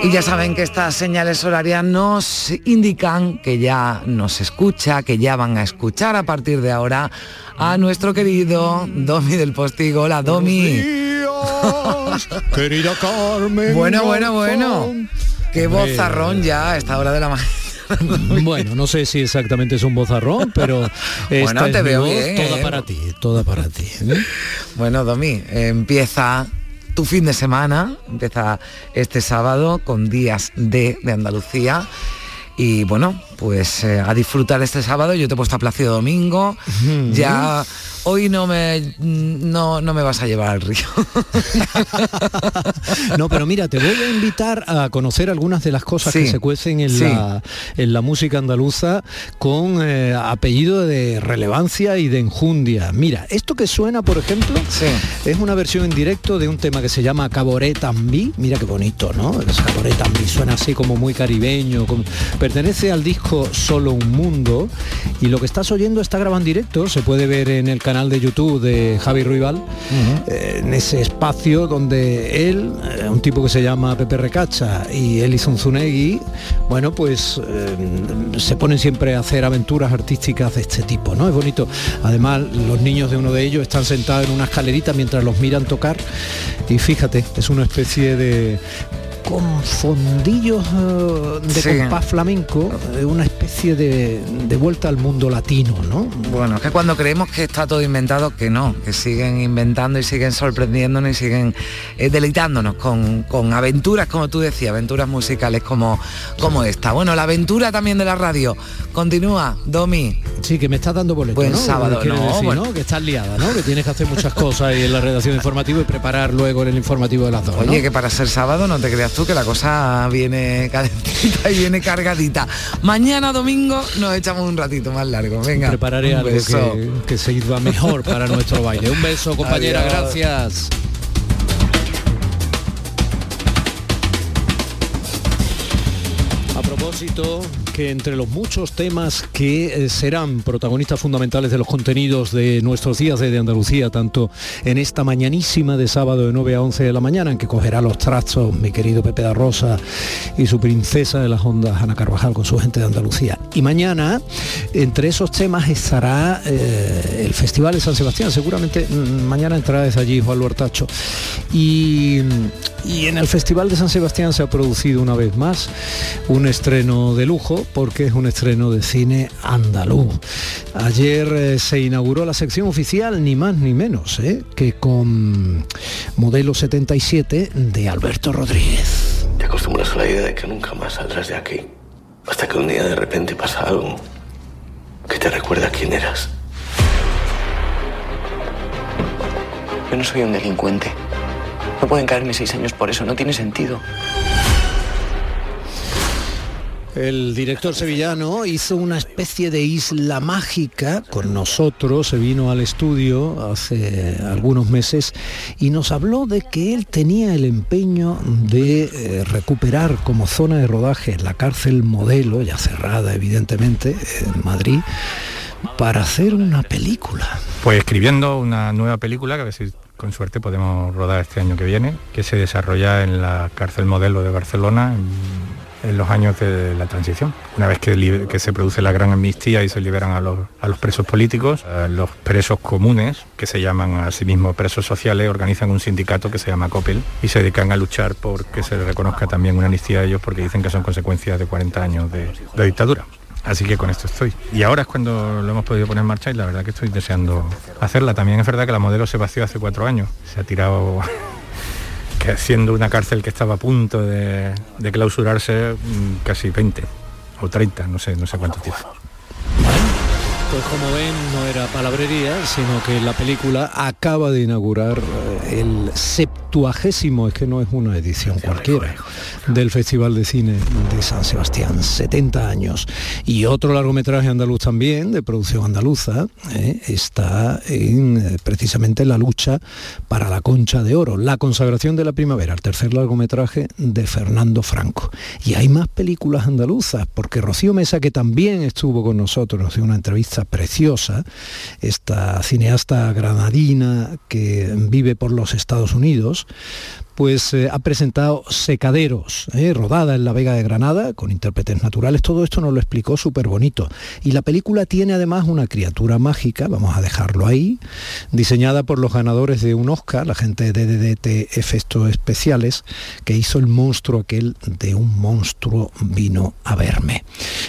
Y ya saben que estas señales horarias nos indican que ya nos escucha, que ya van a escuchar a partir de ahora a nuestro querido Domi del Postigo. Hola, Domi. querida Carmen. Bueno, bueno, bueno. Qué vozarrón ya a esta hora de la mañana. Bueno, no sé si exactamente es un vozarrón, pero bueno, te veo bien, toda ¿eh? para ti, toda para ti. ¿eh? Bueno, Domi, empieza tu fin de semana, empieza este sábado con días de, de Andalucía. Y bueno, pues eh, a disfrutar este sábado. Yo te he puesto a Plácido Domingo. Ya hoy no me no, no me vas a llevar al río. no, pero mira, te voy a invitar a conocer algunas de las cosas Sí, que se cuecen en, sí. la, en la música andaluza con eh, apellido de relevancia y de enjundia. Mira, esto que suena, por ejemplo, Sí. es una versión en directo de un tema que se llama Caboret Tambí. Mira qué bonito, ¿no? Tambí suena así como muy caribeño. como- Pertenece al disco Solo un Mundo y lo que estás oyendo está grabado en directo. Se puede ver en el canal de YouTube de Javi Ruibal, eh, en ese espacio donde él, eh, un tipo que se llama Pepe Recacha y Eli Zunzunegui, bueno, pues eh, se ponen siempre a hacer aventuras artísticas de este tipo, ¿no? Es bonito. Además, los niños de uno de ellos están sentados en una escalerita mientras los miran tocar y fíjate, es una especie de con fondillos eh, de Sí. compás flamenco, eh, una especie de, de vuelta al mundo latino, ¿no? Bueno, es que cuando creemos que está todo inventado, que no, que siguen inventando y siguen sorprendiéndonos y siguen eh, deleitándonos con, con aventuras, como tú decías, aventuras musicales como, como esta. Bueno, la aventura también de la radio. Continúa, Domi. Sí, que me estás dando boleto, Buen ¿no? sábado, no, decir, bueno. ¿no? Que estás liada, ¿no? Que tienes que hacer muchas cosas ahí en la redacción informativa y preparar luego el informativo de las dos, ¿no? Oye, que para ser sábado no te creas tú que la cosa viene calentita y viene cargadita. Mañana domingo nos echamos un ratito más largo. Venga. Prepararé algo beso. que, que sirva mejor para nuestro baile. Un beso, compañera, Adiós. gracias. A propósito, entre los muchos temas que eh, serán protagonistas fundamentales de los contenidos de nuestros días de, Andalucía, tanto en esta mañanísima de sábado de 9 a 11 de la mañana, en que cogerá los trastos mi querido Pepe da Rosa y su princesa de las ondas, Ana Carvajal, con su gente de Andalucía. Y mañana, entre esos temas, estará eh, el Festival de San Sebastián. Seguramente mm, mañana entrará desde allí Juan Luertacho. Y, y en el Festival de San Sebastián se ha producido una vez más un estreno de lujo porque es un estreno de cine andaluz. Ayer eh, se inauguró la sección oficial, ni más ni menos, eh, que con modelo 77 de Alberto Rodríguez. Te acostumbras a la idea de que nunca más saldrás de aquí. Hasta que un día de repente pasa algo que te recuerda quién eras. Yo no soy un delincuente. No pueden caerme seis años por eso, no tiene sentido. El director sevillano hizo una especie de isla mágica con nosotros, se vino al estudio hace algunos meses y nos habló de que él tenía el empeño de eh, recuperar como zona de rodaje la cárcel modelo, ya cerrada evidentemente, en Madrid, para hacer una película. Pues escribiendo una nueva película que a ver si con suerte podemos rodar este año que viene, que se desarrolla en la cárcel modelo de Barcelona en los años de la transición. Una vez que, se produce la gran amnistía y se liberan a los, presos políticos, eh, los presos comunes, que se llaman a sí mismos presos sociales, organizan un sindicato que se llama COPEL y se dedican a luchar por que se reconozca también una amnistía a ellos porque dicen que son consecuencias de 40 años de- de dictadura. Así que con esto estoy. Y ahora es cuando lo hemos podido poner en marcha y la verdad que estoy deseando hacerla. También es verdad que la modelo se vació hace cuatro años. Se ha tirado que siendo una cárcel que estaba a punto de, de clausurarse mm, casi 20 o 30, no sé, no sé cuánto tiempo. Pues como ven, no era palabrería, sino que la película acaba de inaugurar eh, el septuagésimo, es que no es una edición cualquiera, del Festival de Cine de San Sebastián, 70 años. Y otro largometraje andaluz también, de producción andaluza, eh, está en eh, precisamente la lucha para la concha de oro, la consagración de la primavera, el tercer largometraje de Fernando Franco. Y hay más películas andaluzas, porque Rocío Mesa, que también estuvo con nosotros, nos dio una entrevista preciosa, esta cineasta granadina que vive por los Estados Unidos, pues eh, ha presentado Secaderos, eh, rodada en la Vega de Granada, con intérpretes naturales. Todo esto nos lo explicó súper bonito. Y la película tiene además una criatura mágica, vamos a dejarlo ahí, diseñada por los ganadores de un Oscar, la gente de DDT Efectos Especiales, que hizo el monstruo aquel de un monstruo vino a verme.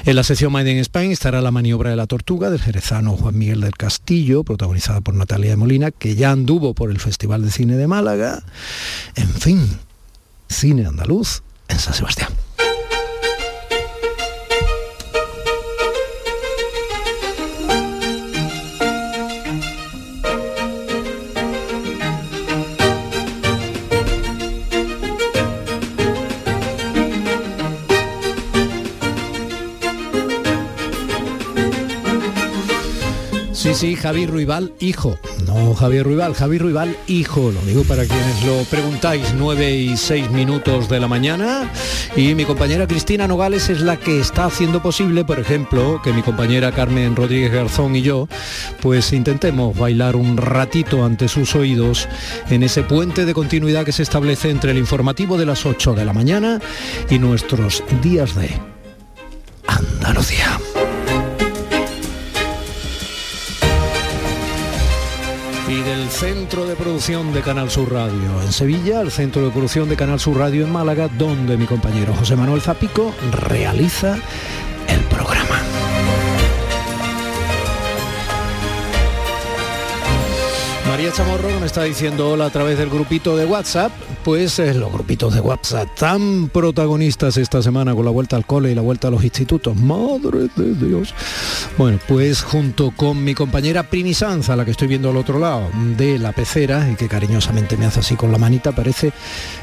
En la sección Made in Spain estará la maniobra de la tortuga del jerezano Juan Miguel del Castillo, protagonizada por Natalia de Molina, que ya anduvo por el Festival de Cine de Málaga. Fin, cine andaluz en San Sebastián. Sí, sí, Javi Ruibal, hijo. No Javier Ruibal, Javi Ruibal, hijo. Lo digo para quienes lo preguntáis, 9 y 6 minutos de la mañana. Y mi compañera Cristina Nogales es la que está haciendo posible, por ejemplo, que mi compañera Carmen Rodríguez Garzón y yo, pues intentemos bailar un ratito ante sus oídos en ese puente de continuidad que se establece entre el informativo de las 8 de la mañana y nuestros días de Andalucía. Y del Centro de Producción de Canal Sur Radio en Sevilla, el Centro de Producción de Canal Sur Radio en Málaga, donde mi compañero José Manuel Zapico realiza el programa. María Chamorro me está diciendo hola a través del grupito de WhatsApp, pues eh, los grupitos de WhatsApp tan protagonistas esta semana con la vuelta al cole y la vuelta a los institutos. Madre de Dios. Bueno, pues junto con mi compañera Primi Sanza, la que estoy viendo al otro lado de la pecera y que cariñosamente me hace así con la manita, parece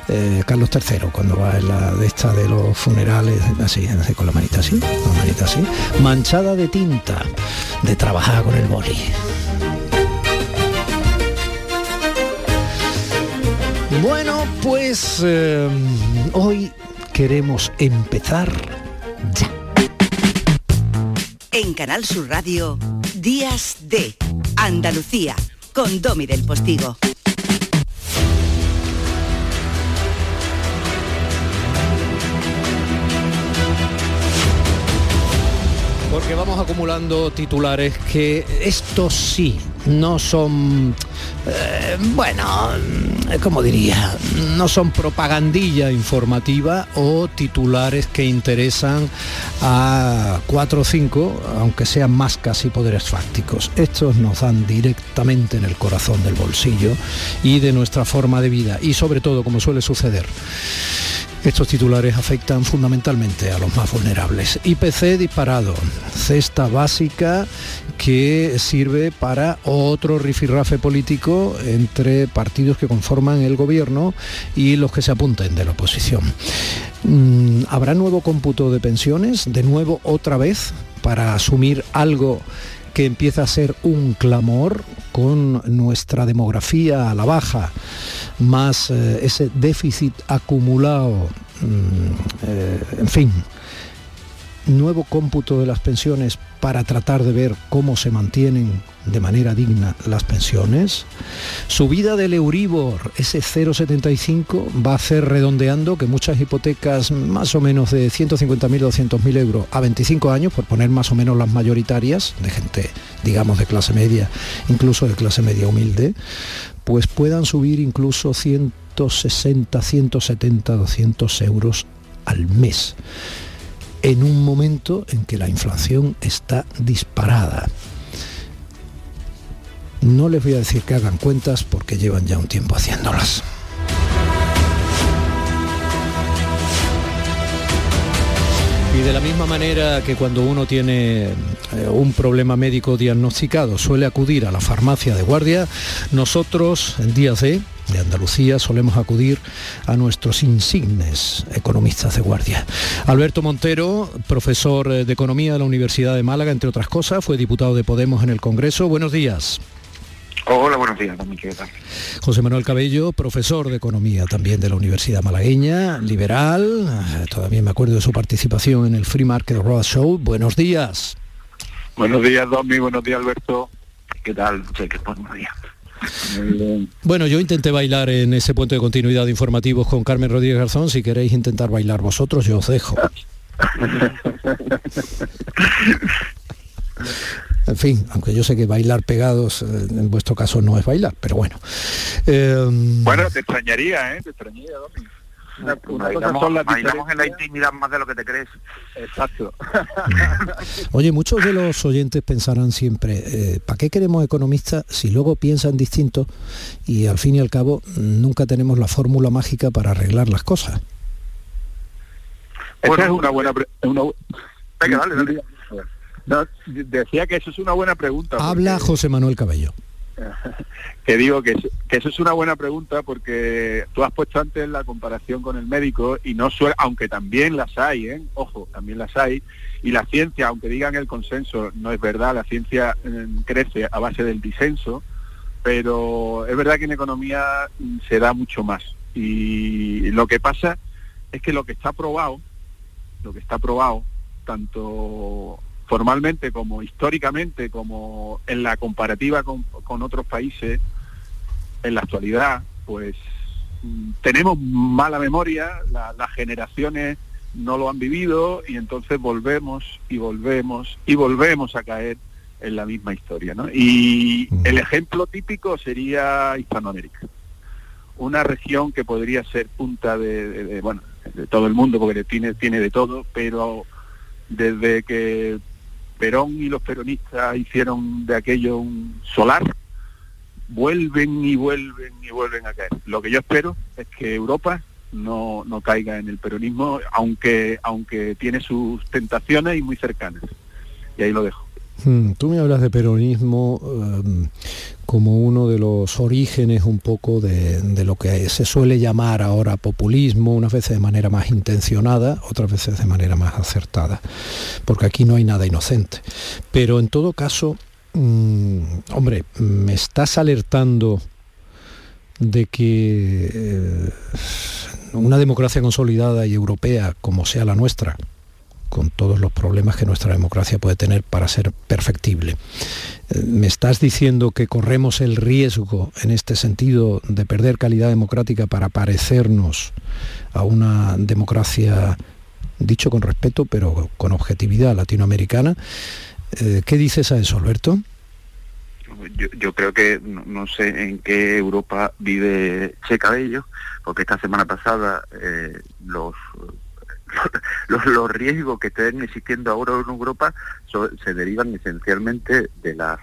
eh, Carlos III cuando va en la de esta de los funerales, así, así con la manita así, con la manita así, manchada de tinta, de trabajar con el boli. Bueno, pues eh, hoy queremos empezar ya. En Canal Sur Radio, Días de Andalucía, con Domi del Postigo. Porque vamos acumulando titulares que estos sí no son, eh, bueno, como diría, no son propagandilla informativa o titulares que interesan a cuatro o cinco, aunque sean más casi poderes fácticos. Estos nos dan directamente en el corazón del bolsillo y de nuestra forma de vida y sobre todo, como suele suceder, estos titulares afectan fundamentalmente a los más vulnerables. IPC disparado, cesta básica que sirve para otro rifirrafe político entre partidos que conforman el gobierno y los que se apunten de la oposición. Mm, ¿Habrá nuevo cómputo de pensiones? De nuevo, otra vez, para asumir algo que empieza a ser un clamor con nuestra demografía a la baja, más eh, ese déficit acumulado, mm, eh, en fin, nuevo cómputo de las pensiones para tratar de ver cómo se mantienen de manera digna las pensiones. Subida del Euribor, ese 0,75 va a hacer redondeando que muchas hipotecas más o menos de 150.000, 200.000 euros a 25 años, por poner más o menos las mayoritarias, de gente, digamos, de clase media, incluso de clase media humilde, pues puedan subir incluso 160, 170, 200 euros al mes en un momento en que la inflación está disparada. No les voy a decir que hagan cuentas porque llevan ya un tiempo haciéndolas. Y de la misma manera que cuando uno tiene eh, un problema médico diagnosticado suele acudir a la farmacia de guardia, nosotros en días de, de Andalucía solemos acudir a nuestros insignes economistas de guardia. Alberto Montero, profesor de Economía de la Universidad de Málaga, entre otras cosas, fue diputado de Podemos en el Congreso. Buenos días. Hola, buenos días, ¿qué tal? José Manuel Cabello, profesor de Economía también de la Universidad Malagueña, liberal, todavía me acuerdo de su participación en el Free Market Road Show. Buenos días. Buenos días, Domi, buenos días, Alberto. ¿Qué tal? buenos días. Bueno, yo intenté bailar en ese puente de continuidad de informativos con Carmen Rodríguez Garzón. Si queréis intentar bailar vosotros, yo os dejo. En fin, aunque yo sé que bailar pegados eh, en vuestro caso no es bailar, pero bueno. Em, bueno, te extrañaría, ¿eh? Te extrañaría, Domi. Una, en la intimidad más de lo que te crees. Exacto. Oye, muchos de los oyentes pensarán siempre, eh, ¿para qué queremos economistas si luego piensan distinto y al fin y al cabo nunca tenemos la fórmula mágica para arreglar las cosas? Esa es una buena... Una... Venga, dale, dale. Decía que eso es una buena pregunta. Habla José Manuel Cabello. que digo que, eso es una buena pregunta porque tú has puesto antes la comparación con el médico y no suele, aunque también las hay, ¿eh? ojo, también las hay, y la ciencia, aunque digan el consenso, no es verdad, la ciencia mm, crece a base del disenso, pero es verdad que en economía mm, se da mucho más. Y lo que pasa es que lo que está probado, lo que está probado, tanto formalmente como históricamente, como en la comparativa con, otros países, en la actualidad, pues mm, tenemos mala memoria, las generaciones no lo han vivido y entonces volvemos y volvemos y volvemos a caer en la misma historia. ¿no? Y mm. el ejemplo típico sería Hispanoamérica, una región que podría ser punta de, bueno, de todo el mundo porque tiene, tiene de todo, pero desde que Perón y los peronistas hicieron de aquello un solar, vuelven y vuelven y vuelven a caer. Lo que yo espero es que Europa no, no caiga en el peronismo, aunque, aunque tiene sus tentaciones y muy cercanas. Y ahí lo dejo. Hmm, tú me hablas de peronismo em, como uno de los orígenes un poco de, lo que se suele llamar ahora populismo, unas veces de manera más intencionada, otras veces de manera más acertada, porque aquí no hay nada inocente. Pero en todo caso, mm, hombre, me estás alertando de que eh, una democracia consolidada y europea como sea la nuestra, con todos los problemas que nuestra democracia puede tener para ser perfectible. Eh, ¿Me estás diciendo que corremos el riesgo en este sentido de perder calidad democrática para parecernos a una democracia, dicho con respeto, pero con objetividad latinoamericana? Eh, ¿Qué dices a eso, Alberto? Yo, creo que no, sé en qué Europa vive Che Cabello, porque esta semana pasada eh, los los, riesgos que estén existiendo ahora en Europa se derivan esencialmente de las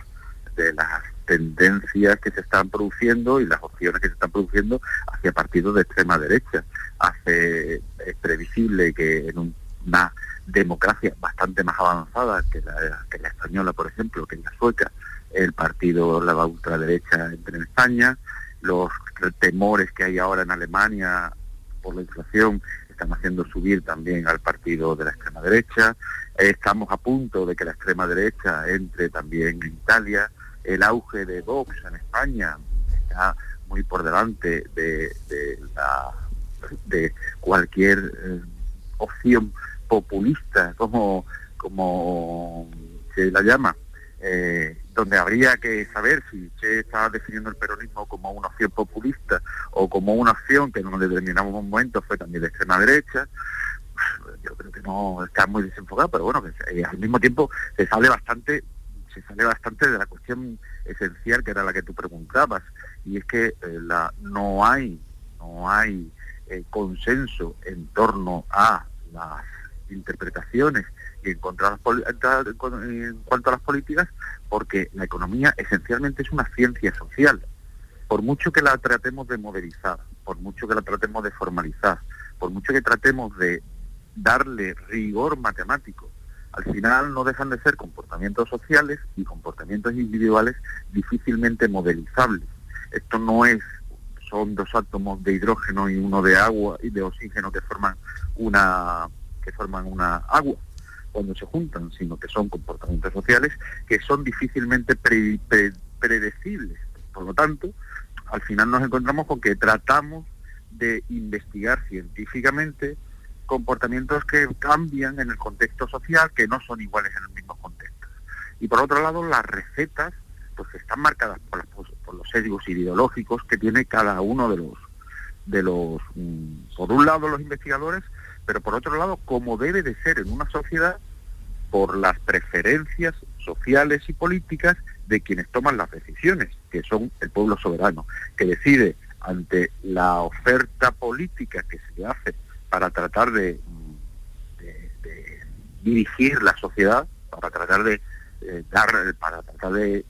de las tendencias que se están produciendo y las opciones que se están produciendo hacia partidos de extrema derecha. Hace es previsible que en una democracia bastante más avanzada que la, que la española, por ejemplo, que en la sueca, el partido, la ultraderecha entre en España, los temores que hay ahora en Alemania por la inflación están haciendo subir también al partido de la extrema derecha. Estamos a punto de que la extrema derecha entre también en Italia. El auge de Vox en España está muy por delante de, de, cualquier eh, opción populista, como, como se la llama. Eh, donde habría que saber si Che estaba definiendo el peronismo como una opción populista o como una opción que en un determinado momento fue también de extrema derecha, yo creo que no está muy desenfocado, pero bueno, que eh, al mismo tiempo se sale bastante se sale bastante de la cuestión esencial que era la que tú preguntabas y es que eh, la, no hay no hay eh, consenso en torno a las interpretaciones en, cuanto a las políticas, porque la economía esencialmente es una ciencia social. Por mucho que la tratemos de modelizar, por mucho que la tratemos de formalizar, por mucho que tratemos de darle rigor matemático, al final no dejan de ser comportamientos sociales y comportamientos individuales difícilmente modelizables. Esto no es son dos átomos de hidrógeno y uno de agua y de oxígeno que forman una que forman una agua cuando se juntan, sino que son comportamientos sociales que son difícilmente predecibles. Por lo tanto, al final nos encontramos con que tratamos de investigar científicamente comportamientos que cambian en el contexto social, que no son iguales en el mismo contexto. y por otro lado las recetas pues están marcadas por, por los sesgos ideológicos que tiene cada uno de los de los mm, por un lado los investigadores pero por otro lado como debe de ser en una sociedad por las preferencias sociales y políticas de quienes toman las decisiones, que son el pueblo soberano, que decide ante la oferta política que se le hace para tratar de, dirigir la sociedad, para tratar de eh, dar, para tratar de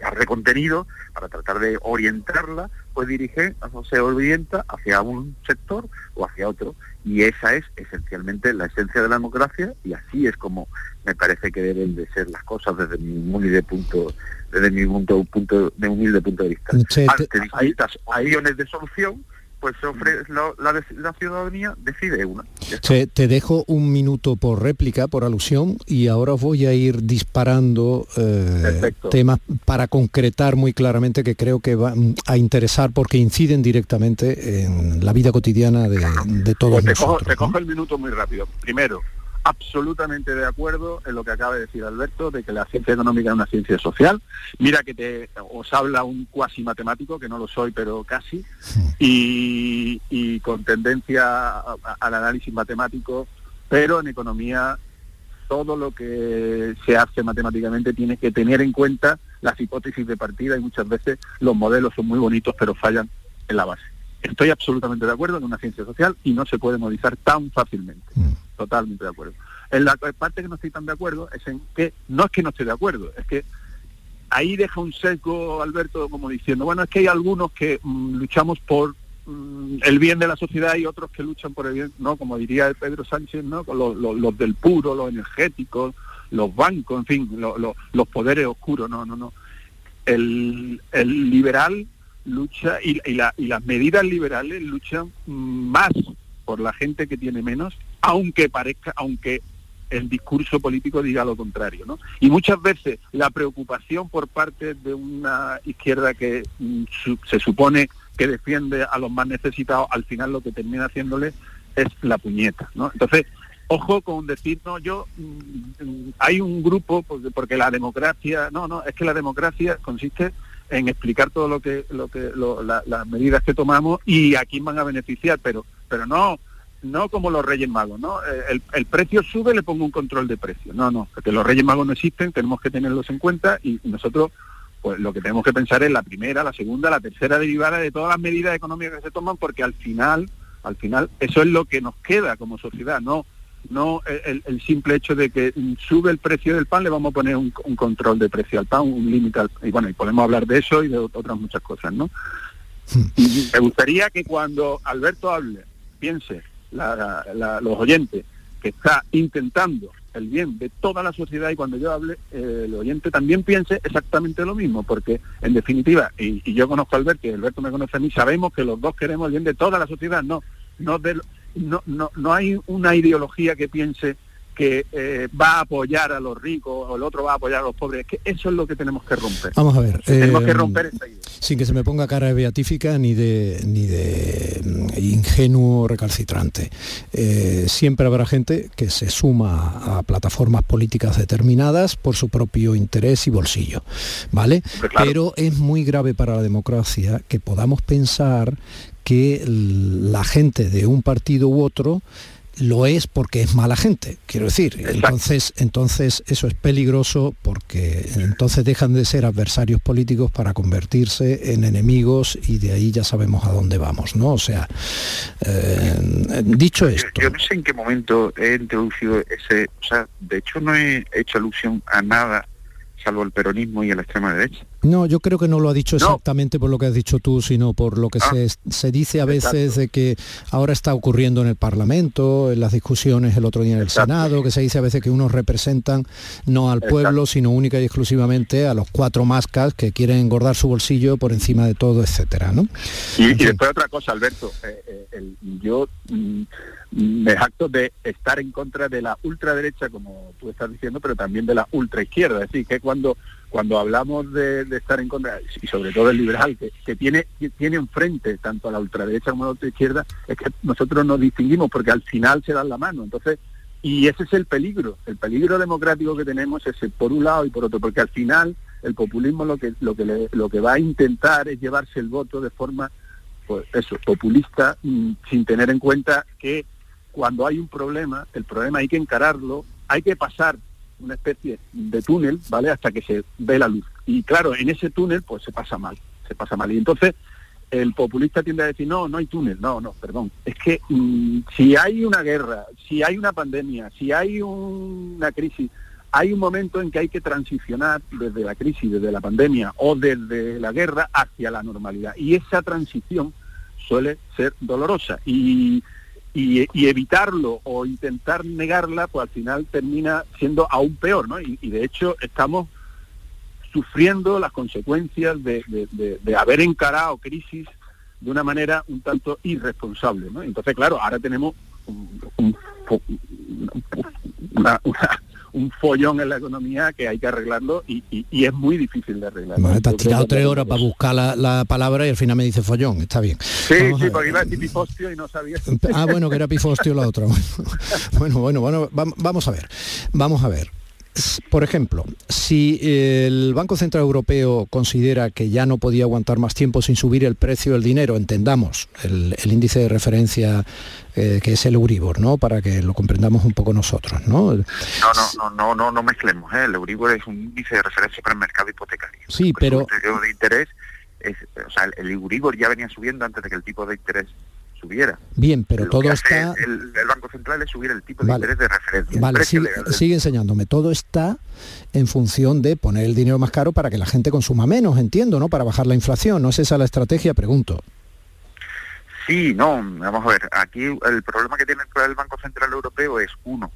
darle contenido, para tratar de orientarla, pues dirige, se orienta hacia un sector o hacia otro. Y esa es esencialmente la esencia de la democracia y así es como me parece que deben de ser las cosas desde mi humilde punto, desde mi punto, punto de humilde punto de vista. Ante distintas iones de solución, pues la, la, ciudadanía decide una. Te, dejo un minuto por réplica, por alusión, y ahora voy a ir disparando eh, temas para concretar muy claramente que creo que van a interesar porque inciden directamente en la vida cotidiana de, de todos pues nosotros. te cojo el minuto muy rápido. Primero, absolutamente de acuerdo en lo que acaba de decir Alberto, de que la ciencia económica es una ciencia social. Mira que te, os habla un cuasi matemático, que no lo soy, pero casi, y, con tendencia al análisis matemático, pero en economía todo lo que se hace matemáticamente tiene que tener en cuenta las hipótesis de partida y muchas veces los modelos son muy bonitos, pero fallan en la base. Estoy absolutamente de acuerdo en una ciencia social y no se puede modificar tan fácilmente. Mm. Totalmente de acuerdo. En la parte que no estoy tan de acuerdo es en que no es que no esté de acuerdo, es que ahí deja un sesgo Alberto como diciendo, bueno, es que hay algunos que mm, luchamos por mm, el bien de la sociedad y otros que luchan por el bien, no, como diría Pedro Sánchez, ¿no? Los, los, del puro, los energéticos, los bancos, en fin, los poderes oscuros, no, no, no. El, el liberal lucha y, las medidas liberales luchan más por la gente que tiene menos, aunque parezca, aunque el discurso político diga lo contrario, ¿no? Y muchas veces la preocupación por parte de una izquierda que mm, se supone que defiende a los más necesitados, al final lo que termina haciéndole es la puñeta, ¿no? Entonces, ojo con decir, no, yo, mm, hay un grupo, porque la democracia, no, no, es que la democracia consiste en explicar todo lo que, lo que las medidas que tomamos y a quién van a beneficiar, pero, pero no, no como los Reyes Magos, ¿no? Eh, el, precio sube, le pongo un control de precio. No, no, porque los Reyes Magos no existen, tenemos que tenerlos en cuenta y nosotros pues lo que tenemos que pensar es la primera, la segunda, la tercera derivada de todas las medidas económicas que se toman, porque al final, al final, eso es lo que nos queda como sociedad, no no el, simple hecho de que sube el precio del pan, le vamos a poner un, control de precio al pan, un límite y bueno, y podemos hablar de eso y de otras muchas cosas, ¿no? Hmm. Y me gustaría que cuando Alberto hable, piense, los oyentes, que está intentando el bien de toda la sociedad y cuando yo hable, eh, el oyente también piense exactamente lo mismo, porque en definitiva, y, yo conozco a Alberto y Alberto me conoce a mí, sabemos que los dos queremos el bien de toda la sociedad, no, no de, no, no, no hay una ideología que piense que eh, va a apoyar a los ricos o el otro va a apoyar a los pobres. que eso es lo que tenemos que romper. Vamos a ver. tenemos que eh, romper esa idea. Sin que se me ponga cara de beatífica ni de, ni de mm, ingenuo recalcitrante. Eh, siempre habrá gente que se suma a plataformas políticas determinadas por su propio interés y bolsillo. ¿Vale? Pero es muy grave para la democracia que podamos pensar que la gente de un partido u otro lo es porque es mala gente, quiero decir. Entonces, entonces eso es peligroso porque entonces dejan de ser adversarios políticos para convertirse en enemigos y de ahí ya sabemos a dónde vamos, ¿no? O sea, eh, dicho esto. Yo, no sé en qué momento he introducido ese, o sea, de hecho no he hecho alusión a nada salvo el peronismo y la extrema derecha. No, yo creo que no lo ha dicho exactamente por lo que has dicho tú, sino por lo que ah. se, dice a veces de que ahora está ocurriendo en el Parlamento, en las discusiones el otro día en el Senado, que se dice a veces que unos representan no al pueblo, sino única y exclusivamente a los cuatro mascas que quieren engordar su bolsillo por encima de todo, etcétera, ¿no? Y, después otra cosa, Alberto, eh, eh, yo mm, me jacto de estar en contra de la ultraderecha, como tú estás diciendo, pero también de la ultraizquierda, es decir, que cuando cuando hablamos de, estar en contra, y sobre todo el liberal, que, tiene, tiene enfrente tanto a la ultraderecha como a la ultraizquierda, es que nosotros nos distinguimos porque al final se dan la mano. Entonces, Y ese es el peligro, el peligro democrático que tenemos es por un lado y por otro, porque al final el populismo lo que lo que lo que va a intentar es llevarse el voto de forma pues eso, populista mm, sin tener en cuenta que cuando hay un problema, el problema hay que encararlo, hay que pasar una especie de túnel, ¿vale? Hasta que se ve la luz. Y claro, en ese túnel pues se pasa mal, se pasa mal. Y entonces el populista tiende a decir, no, no hay túnel, no, no, perdón. Es que mm, si hay una guerra, si hay una pandemia, si hay una crisis, hay un momento en que hay que transicionar desde la crisis, desde la pandemia o desde la guerra hacia la normalidad. Y esa transición suele ser dolorosa. Y, y, evitarlo o intentar negarla, pues al final termina siendo aún peor, ¿no? y de hecho estamos sufriendo las consecuencias de, haber encarado crisis de una manera un tanto irresponsable. Entonces, claro, ahora tenemos un, follón en la economía que hay que arreglarlo y, es muy difícil de arreglar. te has tirado tres horas para buscar la, palabra y al final me dice follón, está bien. Sí, sí, porque iba a decir pifostio y no sabía. Ah, bueno, que era pifostio la otra. Bueno, bueno, bueno, vamos a ver, vamos a ver por ejemplo, si el Banco Central Europeo considera que ya no podía aguantar más tiempo sin subir el precio del dinero, entendamos el, índice de referencia eh, que es el Euribor, ¿no? Para que lo comprendamos un poco nosotros, ¿no? No, no, no, no, no, mezclemos, ¿eh? El Euribor es un índice de referencia para el mercado hipotecario. Sí, pero... El de interés, es, o sea, el Euribor ya venía subiendo antes de que el tipo de interés subiera. Bien, pero todo está... El, Banco Central es subir el tipo de interés de referencia. Vale, sigue, enseñándome. Todo está en función de poner el dinero más caro para que la gente consuma menos, entiendo, ¿no? Para bajar la inflación. ¿No es esa la estrategia? Pregunto. Sí, no, vamos a ver. Aquí el problema que tiene el Banco Central Europeo es uno,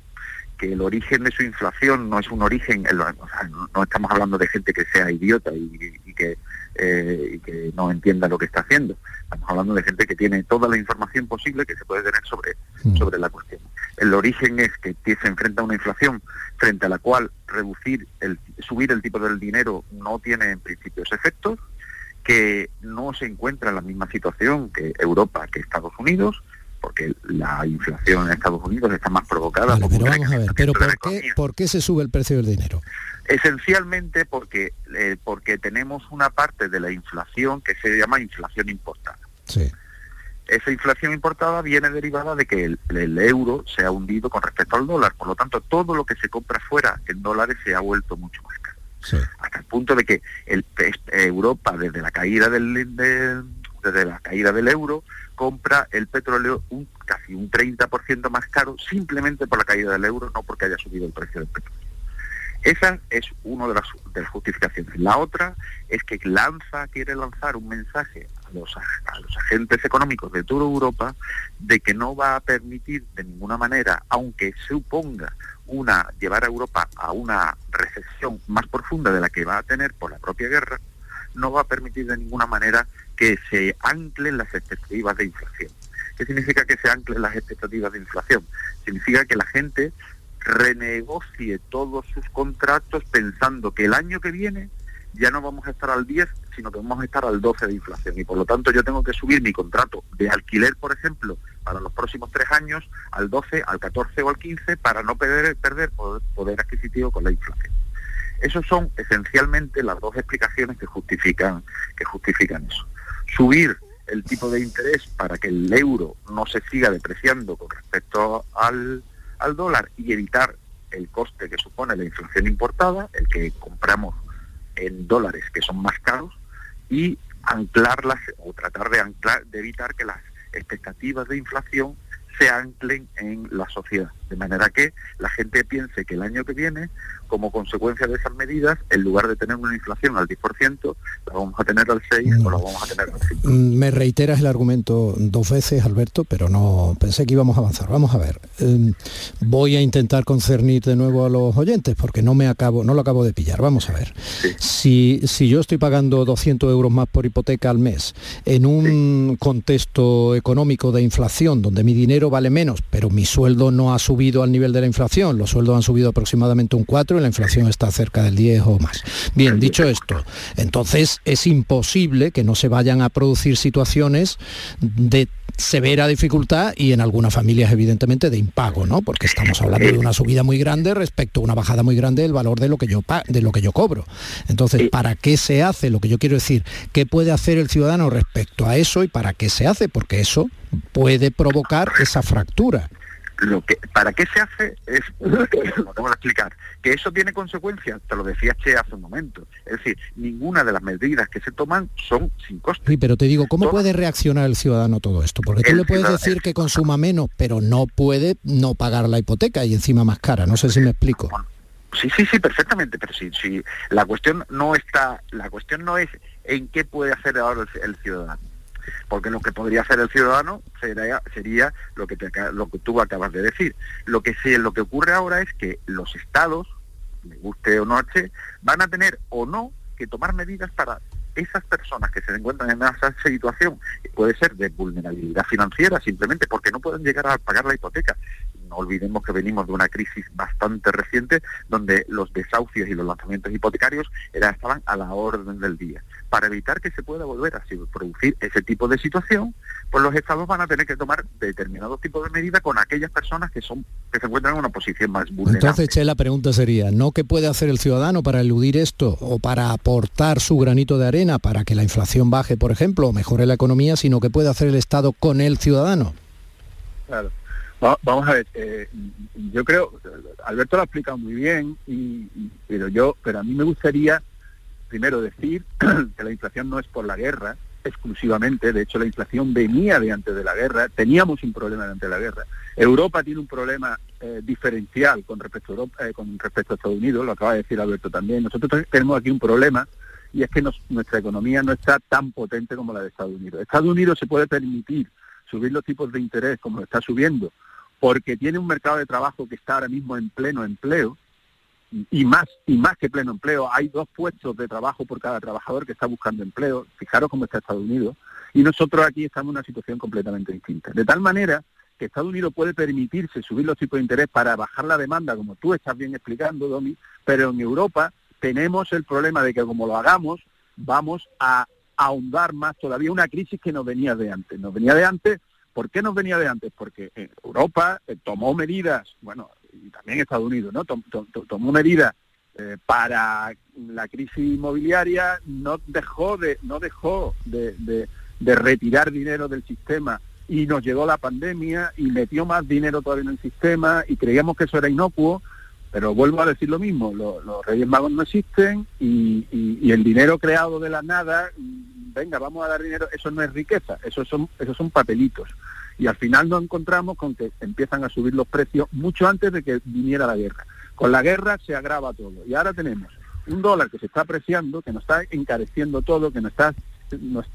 que el origen de su inflación no es un origen, no, estamos hablando de gente que sea idiota y que eh, y que no entienda lo que está haciendo. Estamos hablando de gente que tiene toda la información posible que se puede tener sobre, mm. sobre la cuestión. El origen es que se enfrenta a una inflación frente a la cual reducir, el, subir el tipo del dinero no tiene en principio efectos, que no se encuentra en la misma situación que Europa, que Estados Unidos, porque la inflación en Estados Unidos está más provocada. por pero vamos a ver, pero ¿por qué, ¿por qué se sube el precio del dinero? Esencialmente porque, eh, porque tenemos una parte de la inflación que se llama inflación importada. Sí. Esa inflación importada viene derivada de que el, euro se ha hundido con respecto al dólar. Por lo tanto, todo lo que se compra fuera en dólares se ha vuelto mucho más caro. Hasta el punto de que el, Europa, desde la caída del, desde la caída del euro, compra el petróleo un, casi un 30% más caro simplemente por la caída del euro, no porque haya subido el precio del petróleo. Esa es una de las, justificaciones. La otra es que lanza, quiere lanzar un mensaje a los, a los agentes económicos de toda Europa de que no va a permitir de ninguna manera, aunque suponga una llevar a Europa a una recesión más profunda de la que va a tener por la propia guerra, no va a permitir de ninguna manera que se anclen las expectativas de inflación. ¿Qué significa que se anclen las expectativas de inflación? Significa que la gente renegocie todos sus contratos pensando que el año que viene ya no vamos a estar al 10, sino que vamos a estar al 12 de inflación. Y por lo tanto yo tengo que subir mi contrato de alquiler, por ejemplo, para los próximos tres años al 12, al 14 o al 15 para no perder, perder poder, adquisitivo con la inflación. Esas son esencialmente las dos explicaciones que justifican, que justifican eso. Subir el tipo de interés para que el euro no se siga depreciando con respecto al, al dólar y evitar el coste que supone la inflación importada, el que compramos en dólares que son más caros, y anclarlas o tratar de anclar, de evitar que las expectativas de inflación se anclen en la sociedad, de manera que la gente piense que el año que viene, como consecuencia de esas medidas, en lugar de tener una inflación al 10%, la vamos a tener al 6 o la vamos a tener al 5. Mm, me reiteras el argumento dos veces, Alberto, pero no pensé que íbamos a avanzar. Vamos a ver. Em, voy a intentar concernir de nuevo a los oyentes porque no me acabo, no lo acabo de pillar. Vamos a ver. Si, si yo estoy pagando 200 euros más por hipoteca al mes en un contexto económico de inflación donde mi dinero dinero vale menos, pero mi sueldo no ha subido al nivel de la inflación, los sueldos han subido aproximadamente un 4 y la inflación está cerca del 10 o más. Bien, dicho esto, entonces es imposible que no se vayan a producir situaciones de severa dificultad y en algunas familias evidentemente de impago, ¿no? Porque estamos hablando de una subida muy grande respecto a una bajada muy grande del valor de lo que yo de lo que yo cobro. Entonces, ¿para qué se hace? Lo que yo quiero decir, ¿qué puede hacer el ciudadano respecto a eso y para qué se hace? Porque eso puede provocar esa fractura. Lo que para qué se hace es vamos a explicar. Que eso tiene consecuencias te lo decía Che hace un momento. Es decir ninguna de las medidas que se toman son sin coste. Sí pero te digo cómo puede reaccionar el ciudadano todo esto porque tú le puedes decir que consuma menos pero no puede no pagar la hipoteca y encima más cara. No sé si me explico. Sí sí sí perfectamente pero sí sí la cuestión no está la cuestión no es en qué puede hacer ahora el ciudadano porque lo que podría hacer el ciudadano sería, lo, que tú acabas de decir. Lo que, sí, lo que ocurre ahora es que los estados, me guste o no, van a tener o no que tomar medidas para esas personas que se encuentran en esa situación, puede ser de vulnerabilidad financiera simplemente porque no pueden llegar a pagar la hipoteca. No olvidemos que venimos de una crisis bastante reciente donde los desahucios y los lanzamientos hipotecarios estaban a la orden del día para evitar que se pueda volver a producir ese tipo de situación, pues los estados van a tener que tomar determinados tipos de medidas con aquellas personas que son que se encuentran en una posición más vulnerable. Entonces, Che, la pregunta sería, ¿no qué puede hacer el ciudadano para eludir esto o para aportar su granito de arena para que la inflación baje, por ejemplo, o mejore la economía, sino que puede hacer el Estado con el ciudadano? Claro. vamos a ver, eh, yo creo, Alberto lo ha explicado muy bien, pero yo, pero a mí me gustaría primero decir que la inflación no es por la guerra exclusivamente, de hecho la inflación venía de antes de la guerra, teníamos un problema de antes de la guerra. Europa tiene un problema eh, diferencial con respecto, a Europa, eh, con respecto a Estados Unidos, lo acaba de decir Alberto también. Nosotros tenemos aquí un problema y es que nuestra economía no está tan potente como la de Estados Unidos. Estados Unidos se puede permitir subir los tipos de interés como lo está subiendo porque tiene un mercado de trabajo que está ahora mismo en pleno empleo y más y más que pleno empleo. Hay dos puestos de trabajo por cada trabajador que está buscando empleo. Fijaros cómo está Estados Unidos. Y nosotros aquí estamos en una situación completamente distinta. De tal manera que Estados Unidos puede permitirse subir los tipos de interés para bajar la demanda, como tú estás bien explicando, Domi, pero en Europa tenemos el problema de que como lo hagamos, vamos a ahondar más todavía una crisis que nos venía de antes. Nos venía de antes, ¿por qué nos venía de antes? Porque Europa eh, tomó medidas, bueno, y también Estados Unidos, ¿no? tomó medidas eh, para la crisis inmobiliaria, no dejó de, no dejó de, retirar dinero del sistema y nos llegó la pandemia y metió más dinero todavía en el sistema y creíamos que eso era inocuo, pero vuelvo a decir lo mismo, los, Reyes Magos no existen y, el dinero creado de la nada, venga, vamos a dar dinero, eso no es riqueza, eso son, esos son papelitos y al final nos encontramos con que empiezan a subir los precios mucho antes de que viniera la guerra. Con la guerra se agrava todo y ahora tenemos un dólar que se está apreciando, que nos está encareciendo todo, que nos está,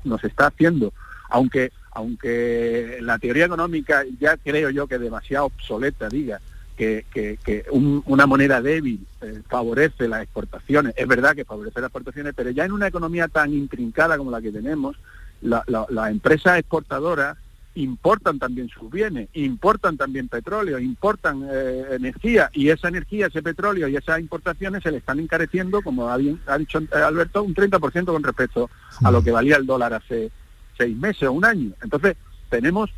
nos, está haciendo, aunque, aunque la teoría económica ya creo yo que demasiado obsoleta diga que, una moneda débil eh, favorece las exportaciones, es verdad que favorece las exportaciones, pero ya en una economía tan intrincada como la que tenemos, la, la empresa exportadora importan también sus bienes, importan también petróleo, importan eh, energía y esa energía, ese petróleo y esas importaciones se le están encareciendo, como ha, dicho eh, Alberto, un 30% con respecto a lo que valía el dólar hace seis meses o un año. Entonces, tenemos,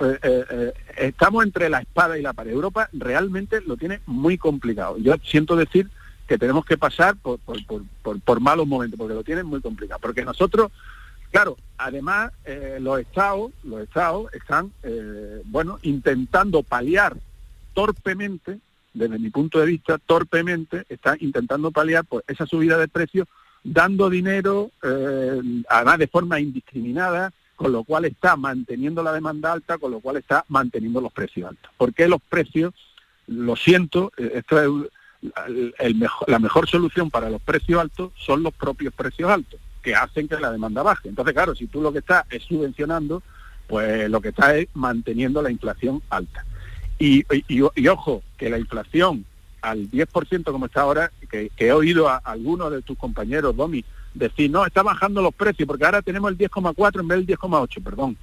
eh, estamos entre la espada y la pared. Europa realmente lo tiene muy complicado. Yo siento decir que tenemos que pasar por, por malos momentos, porque lo tienen muy complicado. Porque nosotros Claro, además eh, los estados, los estados están, eh, bueno, intentando paliar torpemente, desde mi punto de vista, torpemente, están intentando paliar pues, esa subida de precios, dando dinero, eh, además de forma indiscriminada, con lo cual está manteniendo la demanda alta, con lo cual está manteniendo los precios altos. ¿Por qué los precios? Lo siento, esto es la mejor solución para los precios altos son los propios precios altos que hacen que la demanda baje. Entonces, claro, si tú lo que estás es subvencionando, pues lo que estás es manteniendo la inflación alta. Y, ojo, que la inflación al 10% como está ahora, que, he oído a, algunos de tus compañeros, Domi, decir, no, está bajando los precios, porque ahora tenemos el 10,4 en vez del 10,8, perdón,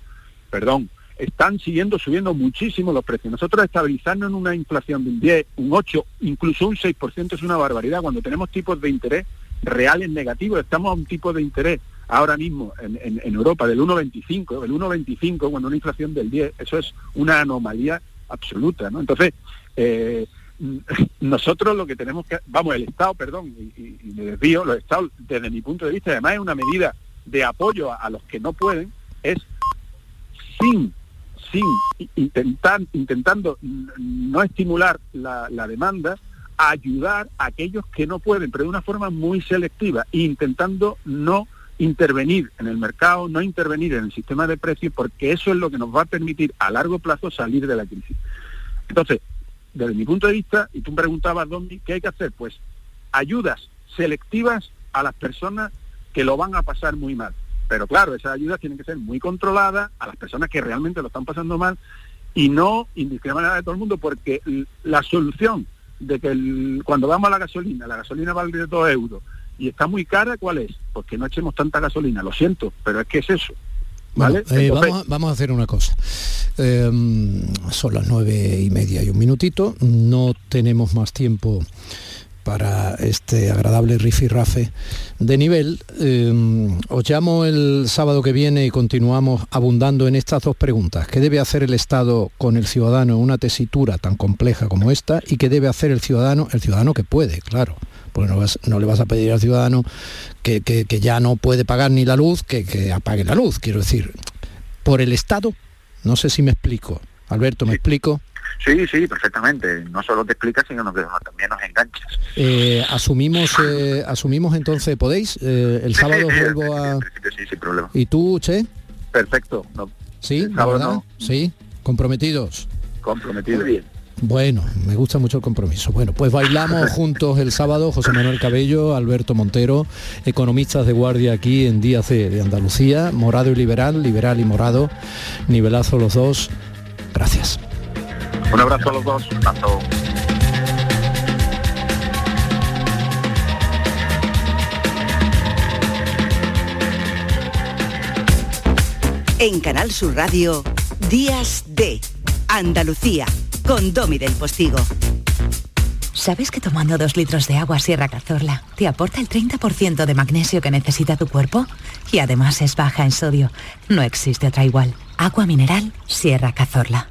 perdón. están siguiendo subiendo muchísimo los precios. Nosotros estabilizando en una inflación de un 10, un 8, incluso un 6% es una barbaridad cuando tenemos tipos de interés reales negativos. Estamos a un tipo de interés ahora mismo en, Europa del 1,25, el 1,25 cuando una inflación del 10, eso es una anomalía absoluta, ¿no? Entonces, eh, nosotros lo que tenemos que, vamos, el Estado, perdón, y, me desvío, los Estados, desde mi punto de vista, además es una medida de apoyo a, los que no pueden, es sin, sin intentar, intentando no estimular la, la demanda, ayudar a aquellos que no pueden, pero de una forma muy selectiva, intentando no intervenir en el mercado, no intervenir en el sistema de precios, porque eso es lo que nos va a permitir a largo plazo salir de la crisis. Entonces, desde mi punto de vista, y tú me preguntabas, ¿dónde, ¿qué hay que hacer? Pues ayudas selectivas a las personas que lo van a pasar muy mal. Pero claro, esas ayudas tienen que ser muy controladas a las personas que realmente lo están pasando mal y no indiscriminadamente de todo el mundo, porque la solución de que cuando vamos a la gasolina, la gasolina vale de 2 euros y está muy cara, ¿cuál es? Porque no echemos tanta gasolina, lo siento, pero es que es eso. ¿Vale? Eh, vamos, a, hacer una cosa. Em, son las nueve y media y un minutito. No tenemos más tiempo para este agradable rifirrafe de nivel. Em, os llamo el sábado que viene y continuamos abundando en estas dos preguntas. ¿Qué debe hacer el Estado con el ciudadano en una tesitura tan compleja como esta? ¿Y qué debe hacer el ciudadano? El ciudadano que puede, claro. Porque no, no le vas a pedir al ciudadano que, ya no puede pagar ni la luz, que, que apague la luz. Quiero decir, por el Estado, no sé si me explico. Alberto, ¿me explico? Sí, sí, perfectamente. No solo te explicas, sino que también nos enganchas. Eh, asumimos, eh, asumimos entonces, ¿podéis? Eh, el sábado vuelvo a... Sí, sin problema. ¿Y tú, Che? Perfecto. Sí, la verdad. Sí, comprometidos. Comprometidos. bien. Bueno, me gusta mucho el compromiso. Bueno, pues bailamos juntos el sábado, José Manuel Cabello, Alberto Montero, economistas de guardia aquí en Díaz de Andalucía, morado y liberal, liberal y morado, nivelazo los dos. Gracias. Un abrazo a los dos. Tanto. En Canal Sur Radio, Días de Andalucía, con Domi del Postigo. ¿Sabes que tomando dos litros de agua Sierra Cazorla te aporta el 30% de magnesio que necesita tu cuerpo? Y además es baja en sodio. No existe otra igual. Agua mineral Sierra Cazorla.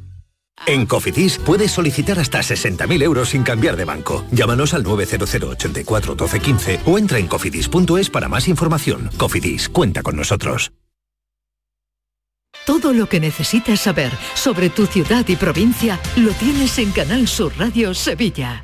En Cofidis puedes solicitar hasta 60.000 euros sin cambiar de banco. Llámanos al 900 84 12 15 o entra en cofidis.es para más información. Cofidis, cuenta con nosotros. Todo lo que necesitas saber sobre tu ciudad y provincia lo tienes en Canal Sur Radio Sevilla.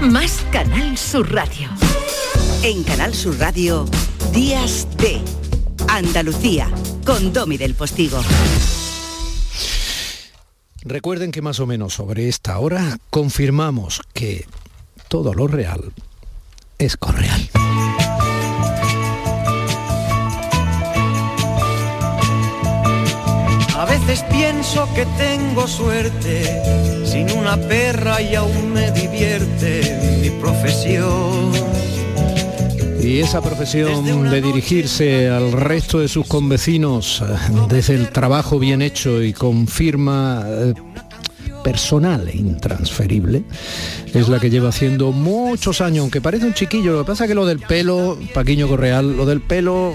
más Canal Sur Radio. En Canal Sur Radio, Días de Andalucía, con Domi del Postigo. Recuerden que más o menos sobre esta hora confirmamos que todo lo real es correal. Veces pienso que tengo suerte, sin una perra y aún me divierte mi profesión. Y esa profesión de dirigirse al resto de sus convecinos eh, desde el trabajo bien hecho y con firma eh, personal e intransferible es la que lleva haciendo muchos años, aunque parece un chiquillo, lo que pasa es que lo del pelo, Paquiño Correal, lo del pelo,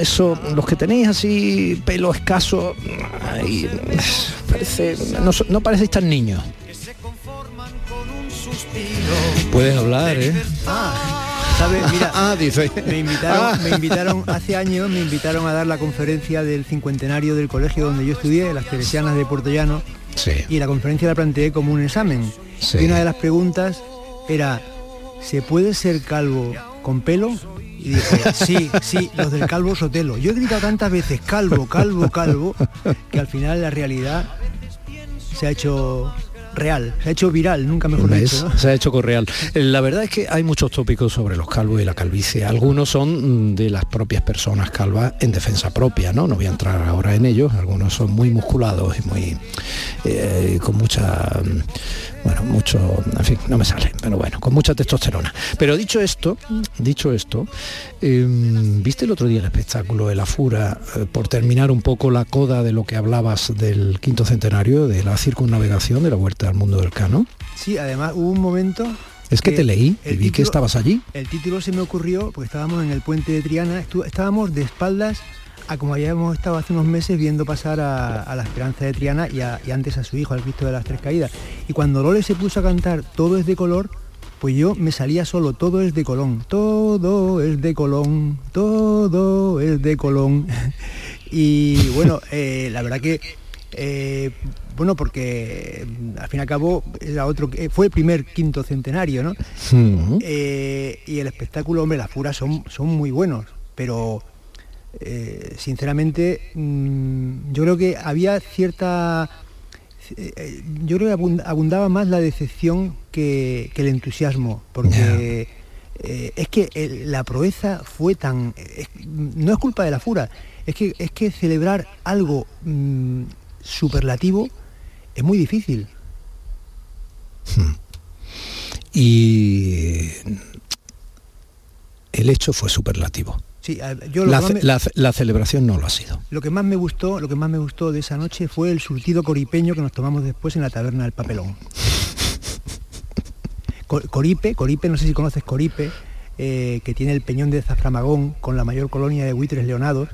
eso, los que tenéis así pelo escaso, ay, parece, no, no parecéis tan niños. Puedes hablar, ¿eh? ¿Sabes? Mira, Ah, dice. me invitaron, Ah. me invitaron hace años, me invitaron a dar la conferencia del cincuentenario del colegio donde yo estudié, las Teresianas de Puerto Llano, Sí. y la conferencia la planteé como un examen. Sí. Y una de las preguntas era, ¿se puede ser calvo con pelo? Sí, sí, los del calvo Sotelo. Yo he gritado tantas veces calvo, calvo, calvo, que al final la realidad se ha hecho real, se ha hecho viral, nunca mejor ¿Ves? dicho. ¿no? Se ha hecho correal. Eh, La verdad es que hay muchos tópicos sobre los calvos y la calvicie. Algunos son mm, de las propias personas calvas en defensa propia, ¿no? No voy a entrar ahora en ellos. Algunos son muy musculados y muy eh, con mucha mm, bueno, mucho, en fin, no me sale, pero bueno, con mucha testosterona. Pero dicho esto, dicho esto, eh, ¿viste el otro día el espectáculo de la Fura eh, por terminar un poco la coda de lo que hablabas del quinto centenario, de la circunnavegación de la Vuelta al Mundo del Cano? Sí, además hubo un momento Es que te leí y vi que estabas allí. El título se me ocurrió porque estábamos en el puente de Triana, estábamos de espaldas a como habíamos estado hace unos meses viendo pasar a, a la Esperanza de Triana y, a- y antes a su hijo, al Cristo de las Tres Caídas. Y cuando Lole se puso a cantar Todo es de color, pues yo me salía solo, todo es de Colón, todo es de Colón, todo es de Colón. y bueno, eh, la verdad que eh, bueno, porque mm, al fin y al cabo era otro, que- fue el primer quinto centenario, ¿no? Eh, y el espectáculo, hombre, las furas son, son muy buenos, pero eh, sinceramente mm, yo creo que había cierta... eh, eh, yo creo que abund- abundaba más la decepción que, que el entusiasmo, porque eh, es que el- la proeza fue tan... es- no es culpa de la fura, es que, es que celebrar algo mm, superlativo es muy difícil. Y el hecho fue superlativo. Sí, yo lo La, que me- la ce- la celebración no lo ha sido. Lo que más me gustó, lo que más me gustó de esa noche fue el surtido coripeño que nos tomamos después en la taberna del papelón. Co- Coripe, Coripe, no sé si conoces Coripe, eh, que tiene el peñón de Zaframagón con la mayor colonia de buitres leonados.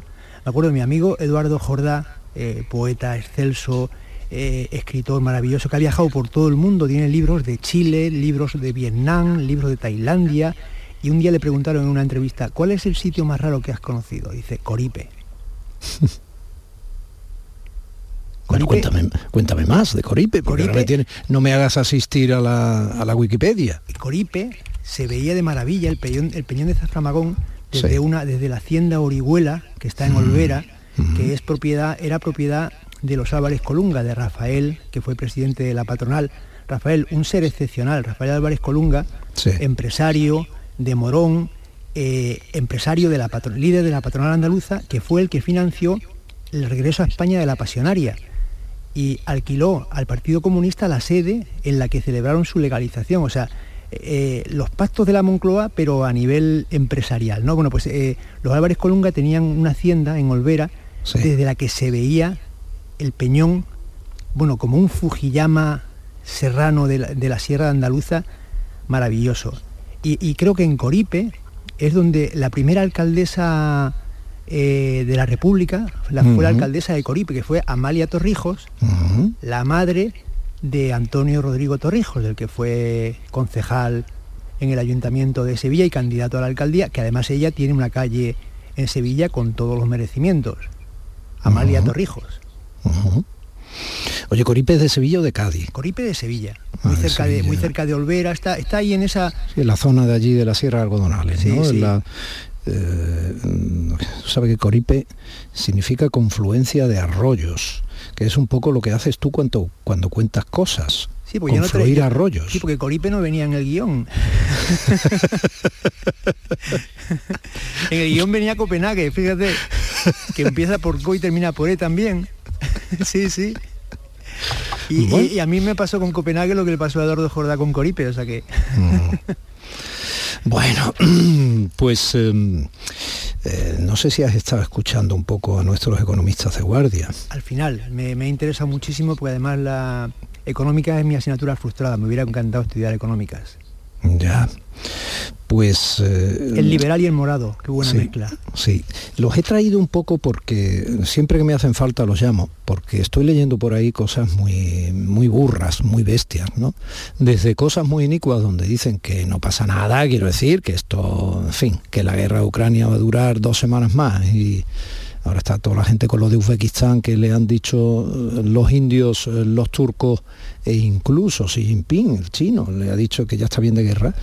Me acuerdo de mi amigo Eduardo Jordá, eh, poeta excelso, eh, escritor maravilloso, que ha viajado por todo el mundo, tiene libros de Chile, libros de Vietnam, libros de Tailandia, y un día le preguntaron en una entrevista, ¿cuál es el sitio más raro que has conocido? Dice, Coripe. Bueno, cuéntame, cuéntame más de Coripe, porque tiene- no me hagas asistir a la, a la Wikipedia. Coripe se veía de maravilla el peñón, el peñón de Zaframagón desde Sí. una desde la hacienda Orihuela que está en Olvera, Mm. Que es propiedad era propiedad de los Álvarez Colunga de Rafael, que fue presidente de la patronal. Rafael, un ser excepcional, Rafael Álvarez Colunga, empresario de Morón, eh, empresario de la patro- líder de la patronal andaluza, que fue el que financió el regreso a España de la pasionaria y alquiló al Partido Comunista la sede en la que celebraron su legalización. O sea, eh, los pactos de la Moncloa, pero a nivel empresarial. ¿no? Bueno, pues eh, los Álvarez Colunga tenían una hacienda en Olvera desde la que se veía el peñón, bueno, como un Fujiyama serrano de la, de la Sierra Andaluza, maravilloso. Y, creo que en Coripe es donde la primera alcaldesa eh, de la República, la, fue la alcaldesa de Coripe, que fue Amalia Torrijos, la madre de Antonio Rodrigo Torrijos, del que fue concejal en el ayuntamiento de Sevilla y candidato a la alcaldía, que además ella tiene una calle en Sevilla con todos los merecimientos. Amalia Torrijos. Oye, ¿Coripe es de Sevilla o de Cádiz? Coripe de Sevilla, muy, ah, cerca, De, muy cerca de Olvera, está, está ahí en esa... Sí, en la zona de allí de la Sierra de Algodonales, ¿no? Sí. La, eh, sabe que Coripe significa confluencia de arroyos, que es un poco lo que haces tú cuando, cuando cuentas cosas. Sí, porque confluir arroyos. Sí, porque Coripe no venía en el guion. en el guion venía Copenhague, fíjate, que empieza por Co y termina por E también. sí, sí. Y, a mí me pasó con Copenhague lo que le pasó a Eduardo Jordá con Coripe, o sea que... Mm. Bueno, pues em, eh, no sé si has estado escuchando un poco a nuestros economistas de guardia. Al final, me, me interesa muchísimo porque además la económica es mi asignatura frustrada, me hubiera encantado estudiar económicas. Ya. Pues... Eh, el liberal y el morado, qué buena mezcla. Sí, los he traído un poco porque siempre que me hacen falta los llamo, porque estoy leyendo por ahí cosas muy, muy burras, muy bestias, ¿no? Desde cosas muy inicuas donde dicen que no pasa nada, quiero decir, que esto, en fin, que la guerra de Ucrania va a durar dos semanas más y ahora está toda la gente con lo de Uzbekistán que le han dicho eh, los indios, eh, los turcos e incluso Xi Jinping, el chino, le ha dicho que ya está bien de guerra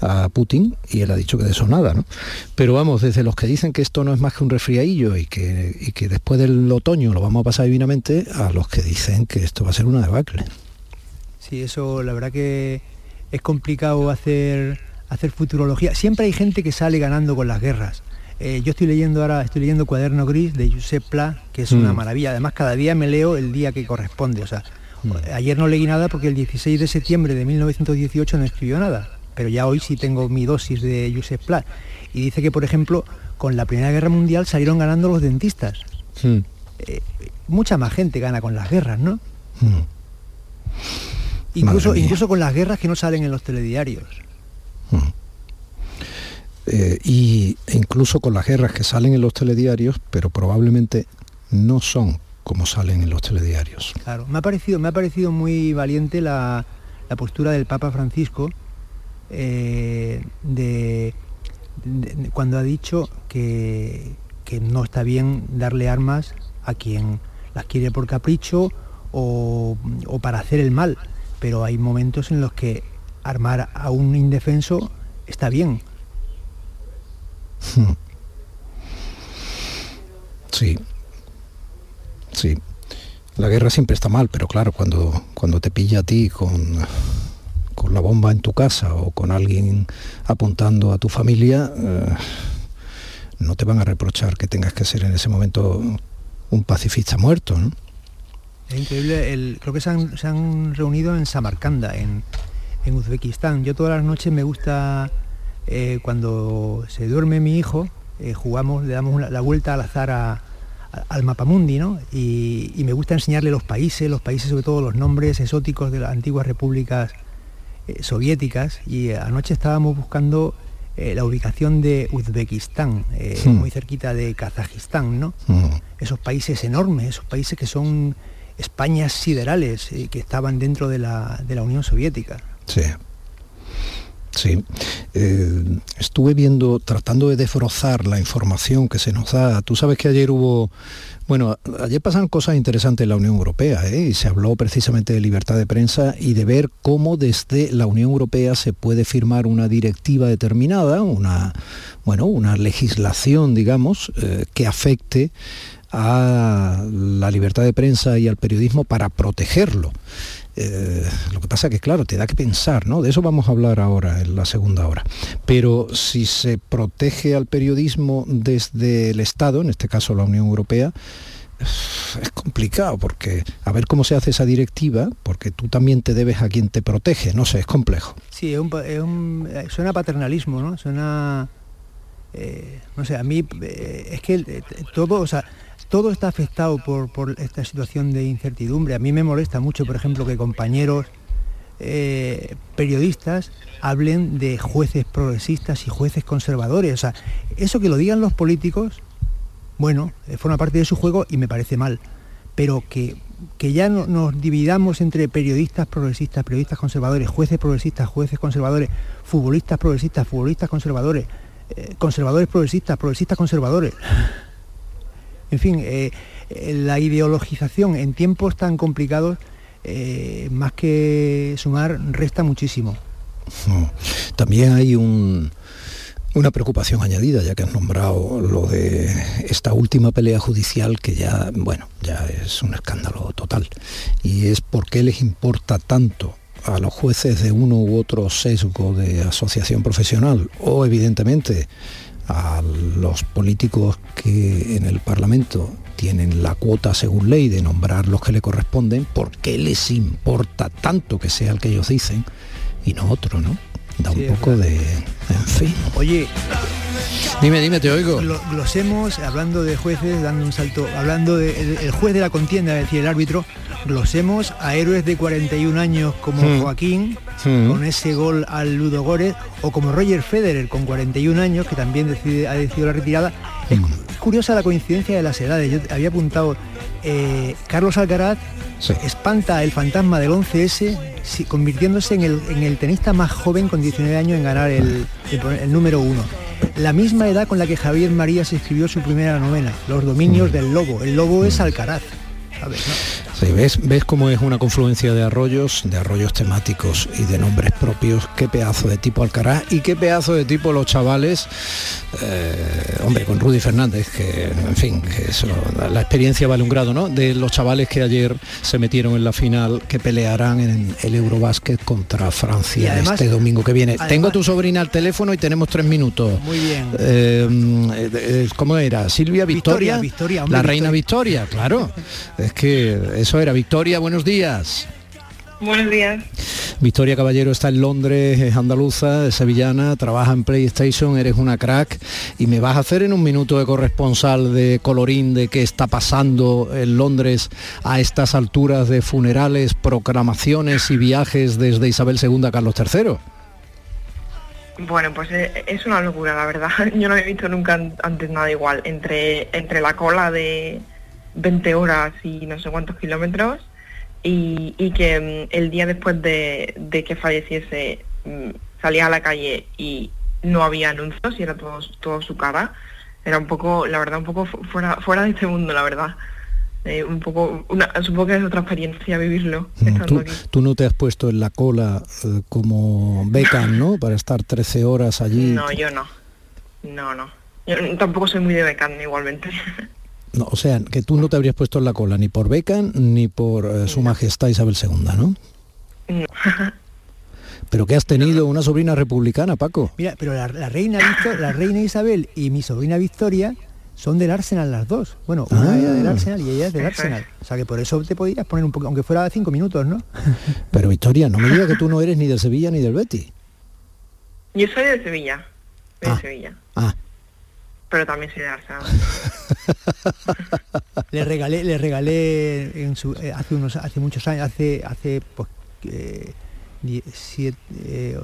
a Putin y él ha dicho que de eso nada, ¿no? Pero vamos, desde los que dicen que esto no es más que un resfriadillo y que, y que después del otoño lo vamos a pasar divinamente, a los que dicen que esto va a ser una debacle. Sí, eso la verdad que es complicado hacer, hacer futurología. Siempre hay gente que sale ganando con las guerras. Eh, yo estoy leyendo ahora, estoy leyendo Cuaderno Gris de Josep Pla, que es una mm. maravilla. Además, cada día me leo el día que corresponde. O sea, mm. ayer no leí nada porque el 16 de septiembre de 1918 no escribió nada pero ya hoy sí tengo mi dosis de Joseph Pla. Y dice que, por ejemplo, con la Primera Guerra Mundial salieron ganando los dentistas. Eh, mucha más gente gana con las guerras, ¿no? Hmm. Incluso, incluso con las guerras que no salen en los telediarios. Eh, y incluso con las guerras que salen en los telediarios, pero probablemente no son como salen en los telediarios. Claro, me ha parecido, me ha parecido muy valiente la, la postura del Papa Francisco, eh, de, cuando ha dicho que, no está bien darle armas a quien las quiere por capricho o, para hacer el mal, pero hay momentos en los que armar a un indefenso está bien. Sí, sí. La guerra siempre está mal, pero claro, cuando, cuando te pilla a ti con con la bomba en tu casa o con alguien apuntando a tu familia, eh, no te van a reprochar que tengas que ser en ese momento un pacifista muerto. Es increíble, creo que se han, reunido en Samarcanda, en, Uzbekistán. Yo todas las noches me gusta, eh, cuando se duerme mi hijo, eh, jugamos, le damos la vuelta al azar al mapamundi, ¿no? Y, y, me gusta enseñarle los países, los países sobre todo los nombres exóticos de las antiguas repúblicas eh, soviéticas y anoche estábamos buscando la ubicación de Uzbekistán, hmm. muy cerquita de Kazajistán, ¿no? Hmm. Esos países enormes, esos países que son Españas siderales, que estaban dentro de la, de la Unión Soviética. Sí. Sí, estuve viendo, tratando de defrozar la información que se nos da. Tú sabes que ayer hubo bueno, ayer pasan cosas interesantes en la Unión Europea ¿eh? y se habló precisamente de libertad de prensa y de ver cómo desde la Unión Europea se puede firmar una directiva determinada, una, bueno, una legislación, digamos, eh, que afecte a la libertad de prensa y al periodismo para protegerlo. Eh, lo que pasa es que, claro, te da que pensar, ¿no? De eso vamos a hablar ahora, en la segunda hora. Pero si se protege al periodismo desde el Estado, en este caso la Unión Europea, es complicado porque a ver cómo se hace esa directiva, porque tú también te debes a quien te protege, no sé, es complejo. Sí, es un, eh, suena paternalismo, ¿no? Suena, eh, no sé, a mí es que todo, o sea, todo está afectado por, esta situación de incertidumbre. A mí me molesta mucho, por ejemplo, que compañeros eh, periodistas hablen de jueces progresistas y jueces conservadores. O sea, eso que lo digan los políticos, bueno, eh, forma parte de su juego y me parece mal. Pero que, que ya no, nos dividamos entre periodistas progresistas, periodistas conservadores, jueces progresistas, jueces conservadores, futbolistas progresistas, futbolistas conservadores, eh, conservadores progresistas, progresistas conservadores. En fin, eh, la ideologización en tiempos tan complicados, más que sumar, resta muchísimo. También hay un, una preocupación añadida, ya que has nombrado lo de esta última pelea judicial que ya, bueno, ya es un escándalo total. Y es por qué les importa tanto a los jueces de uno u otro sesgo de asociación profesional o evidentemente a los políticos que en el Parlamento tienen la cuota según ley de nombrar los que le corresponden, ¿por qué les importa tanto que sea el que ellos dicen y no otro, ¿no? Da un poco de... En fin. Oye, Dime, dime, te oigo. glosemos, hablando de jueces, dando un salto, hablando del el juez de la contienda, es decir, el árbitro, glosemos a héroes de 41 años como Hmm. Joaquín, Hmm. con ese gol al Ludo Górez, o como Roger Federer, con 41 años, que también decide- ha decidido la retirada. Es cu- curiosa la coincidencia de las edades. Yo había apuntado, eh, Carlos Alcaraz espanta el fantasma del 11S, si- convirtiéndose en el, en el tenista más joven con 19 años en ganar el, el- el número uno. La misma edad con la que Javier Marías escribió su primera novela, Los dominios del lobo. El lobo es Alcaraz. ¿sabes? Sí, ¿ves, ves cómo es una confluencia de arroyos, de arroyos temáticos y de nombres propios. Qué pedazo de tipo Alcaraz y qué pedazo de tipo los chavales. eh, hombre, con Rudy Fernández, que en fin, que eso, la, experiencia vale un grado, ¿no? De los chavales que ayer se metieron en la final, que pelearán en el Eurobásquet contra Francia además- este domingo que viene. además- Tengo a tu sobrina al teléfono y tenemos tres minutos. Muy bien. Eh, eh, ¿Cómo era? Silvia Victoria. Victoria, Victoria, hombre, la reina Victoria, claro. Es que eso era. Victoria, buenos días. Buenos días. Victoria Caballero está en Londres, es andaluza, es sevillana, trabaja en PlayStation, eres una crack y me vas a hacer en un minuto de corresponsal de colorín de qué está pasando en Londres a estas alturas de funerales, proclamaciones y viajes desde Isabel II a Carlos III. Bueno, pues eh, es una locura, la verdad. Yo no había visto nunca an- antes nada igual. Entre, entre la cola de 20 horas y no sé cuántos kilómetros y, y que mm, el día después de, de que falleciese mm, salía a la calle y no había anuncios y era todo, todo su cara. Era un poco, la verdad, un poco fu- fuera, fuera de este mundo, la verdad. Eh, un poco, una, supongo que es otra experiencia vivirlo. estando Tú, tú no te has puesto en la cola eh, como Beckham, ¿no? Para estar 13 horas allí. No, yo no. No, no. Yo tampoco soy muy de Beckham igualmente. No, o sea, que tú no te habrías puesto en la cola ni por Beckham ni por eh, su majestad Isabel II, ¿no? No. Pero que has tenido una sobrina republicana, Paco. Mira, pero la, la reina la reina Isabel y mi sobrina Victoria son del Arsenal las dos. Bueno, una Ah. era del Arsenal y ella es del. Arsenal. O sea que por eso te podías poner un poco, aunque fuera cinco minutos, ¿no? Pero Victoria, no me digas que tú no eres ni del Sevilla ni del Betis. Yo soy de Sevilla. Soy de Sevilla. Ah. Pero también soy de Arsenal. le regalé, le regalé en su, eh, hace unos, hace muchos años, hace, hace pues, eh, die- siete- eh,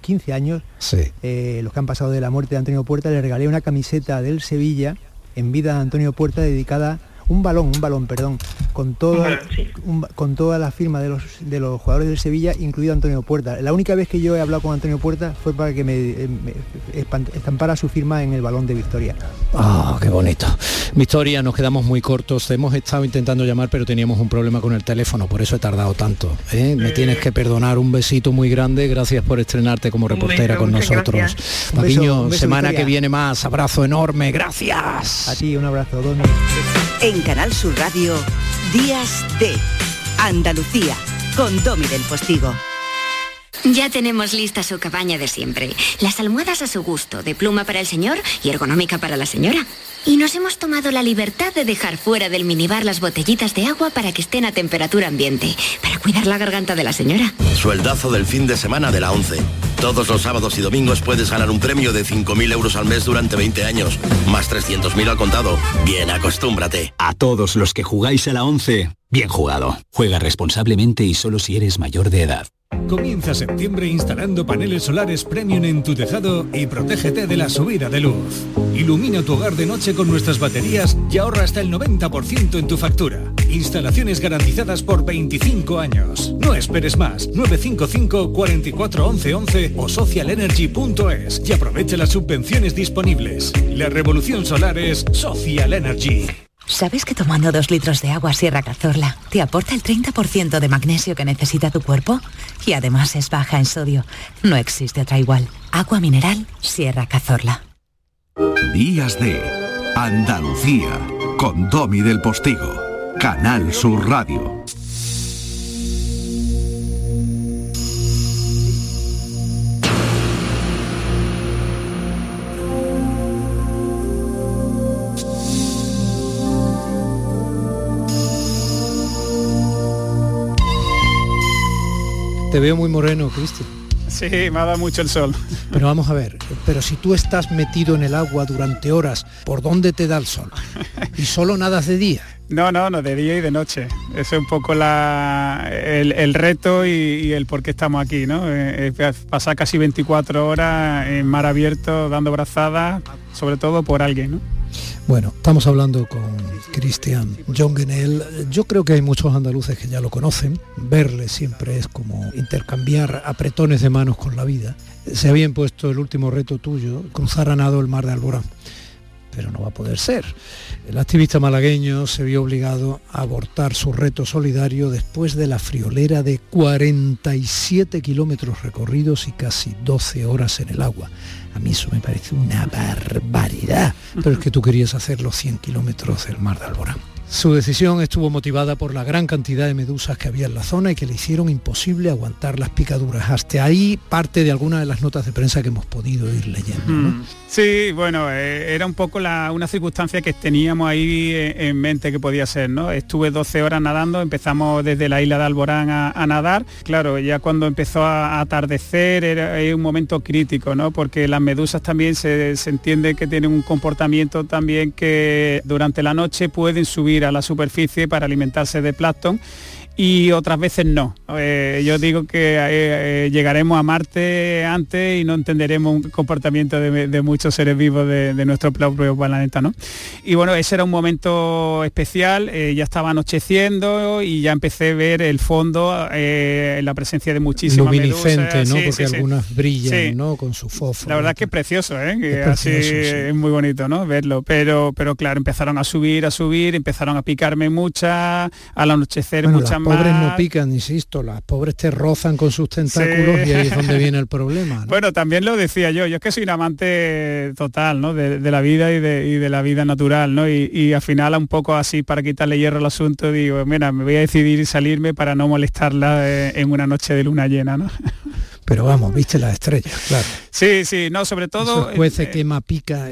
15 años, Sí. eh, los que han pasado de la muerte de Antonio Puerta, le regalé una camiseta del Sevilla en vida de Antonio Puerta dedicada un balón, un balón, perdón, con toda, un con toda la firma de los, de los jugadores del Sevilla, incluido Antonio Puerta. La única vez que yo he hablado con Antonio Puerta fue para que me, eh, me estampara su firma en el balón de Victoria. Ah, qué bonito. Victoria, nos quedamos muy cortos. Hemos estado intentando llamar, pero teníamos un problema con el teléfono, por eso he tardado tanto. ¿eh? Me tienes que perdonar. Un besito muy grande. Gracias por estrenarte como reportera beso, con nosotros. beso, semana Victoria. que viene más. Abrazo enorme. Gracias. A ti, un abrazo, Domi. En Canal Sur Radio, Días de Andalucía, con Domi del Postigo. Ya tenemos lista su cabaña de siempre. Las almohadas a su gusto, de pluma para el señor y ergonómica para la señora. Y nos hemos tomado la libertad de dejar fuera del minibar las botellitas de agua para que estén a temperatura ambiente, para cuidar la garganta de la señora. Sueldazo del fin de semana de la 11. Todos los sábados y domingos puedes ganar un premio de 5.000 euros al mes durante 20 años, más 300.000 al contado. Bien, acostúmbrate. A todos los que jugáis a la 11, bien jugado. Juega responsablemente y solo si eres mayor de edad. Comienza septiembre instalando paneles solares premium en tu tejado y protégete de la subida de luz. Ilumina tu hogar de noche con nuestras baterías y ahorra hasta el 90% en tu factura. Instalaciones garantizadas por 25 años. No esperes más. 955 44 11 11 o socialenergy.es y aprovecha las subvenciones disponibles. La revolución solar es Social Energy. ¿Sabes que tomando dos litros de agua Sierra Cazorla te aporta el 30% de magnesio que necesita tu cuerpo? Y además es baja en sodio. No existe otra igual. Agua mineral Sierra Cazorla. Días de Andalucía con Domi del Postigo. Canal Sur Radio. Te veo muy moreno, Cristian. Sí, me ha dado mucho el sol. Pero vamos a ver, pero si tú estás metido en el agua durante horas, ¿por dónde te da el sol? ¿Y solo nadas de día? No, no, no, de día y de noche. Eso es un poco la, el, reto y, el por qué estamos aquí, ¿no? Eh, pasar casi 24 horas en mar abierto dando brazadas, sobre todo por alguien, ¿no? Bueno, estamos hablando con Cristian Jongenel. Yo creo que hay muchos andaluces que ya lo conocen. Verle siempre es como intercambiar apretones de manos con la vida. Se había impuesto el último reto tuyo, cruzar a nado el mar de Alborán. Pero no va a poder ser. El activista malagueño se vio obligado a abortar su reto solidario después de la friolera de 47 kilómetros recorridos y casi 12 horas en el agua. A mí eso me parece una barbaridad. Pero es que tú querías hacer los 100 kilómetros del mar de Alborán. Su decisión estuvo motivada por la gran cantidad de medusas que había en la zona y que le hicieron imposible aguantar las picaduras. Hasta ahí parte de algunas de las notas de prensa que hemos podido ir leyendo. ¿no? Sí, bueno, eh, era un poco una circunstancia que teníamos ahí en mente que podía ser, ¿no? Estuve 12 horas nadando, empezamos desde la isla de Alborán a, nadar. Claro, ya cuando empezó a, atardecer era, un momento crítico, ¿no? Porque las medusas también se, se entiende que tienen un comportamiento también que durante la noche pueden subir a la superficie para alimentarse de plancton y otras veces no. Eh, yo digo que eh, eh, llegaremos a Marte antes y no entenderemos un comportamiento de, muchos seres vivos de, nuestro propio planeta. ¿no? Y bueno, ese era un momento especial, ya estaba anocheciendo y ya empecé a ver el fondo, la presencia de muchísimas Luminiscente, ¿no? Porque algunas brillan, ¿no? Con su fósforo. La verdad que es precioso, ¿eh? Que así es muy bonito, ¿no? Verlo. Pero, pero claro, empezaron a subir, a subir, empezaron a picarme muchas, al anochecer muchas pobres no pican, insisto, las pobres te rozan con sus tentáculos y ahí es donde viene el problema. Bueno, también lo decía yo, yo es que soy un amante total ¿no? de, la vida y de, la vida natural, ¿no? Y, al final un poco así para quitarle hierro al asunto digo, mira, me voy a decidir salirme para no molestarla eh, en una noche de luna llena, ¿no? Pero vamos, viste las estrellas, claro. Sí, sí, no, sobre todo... jueces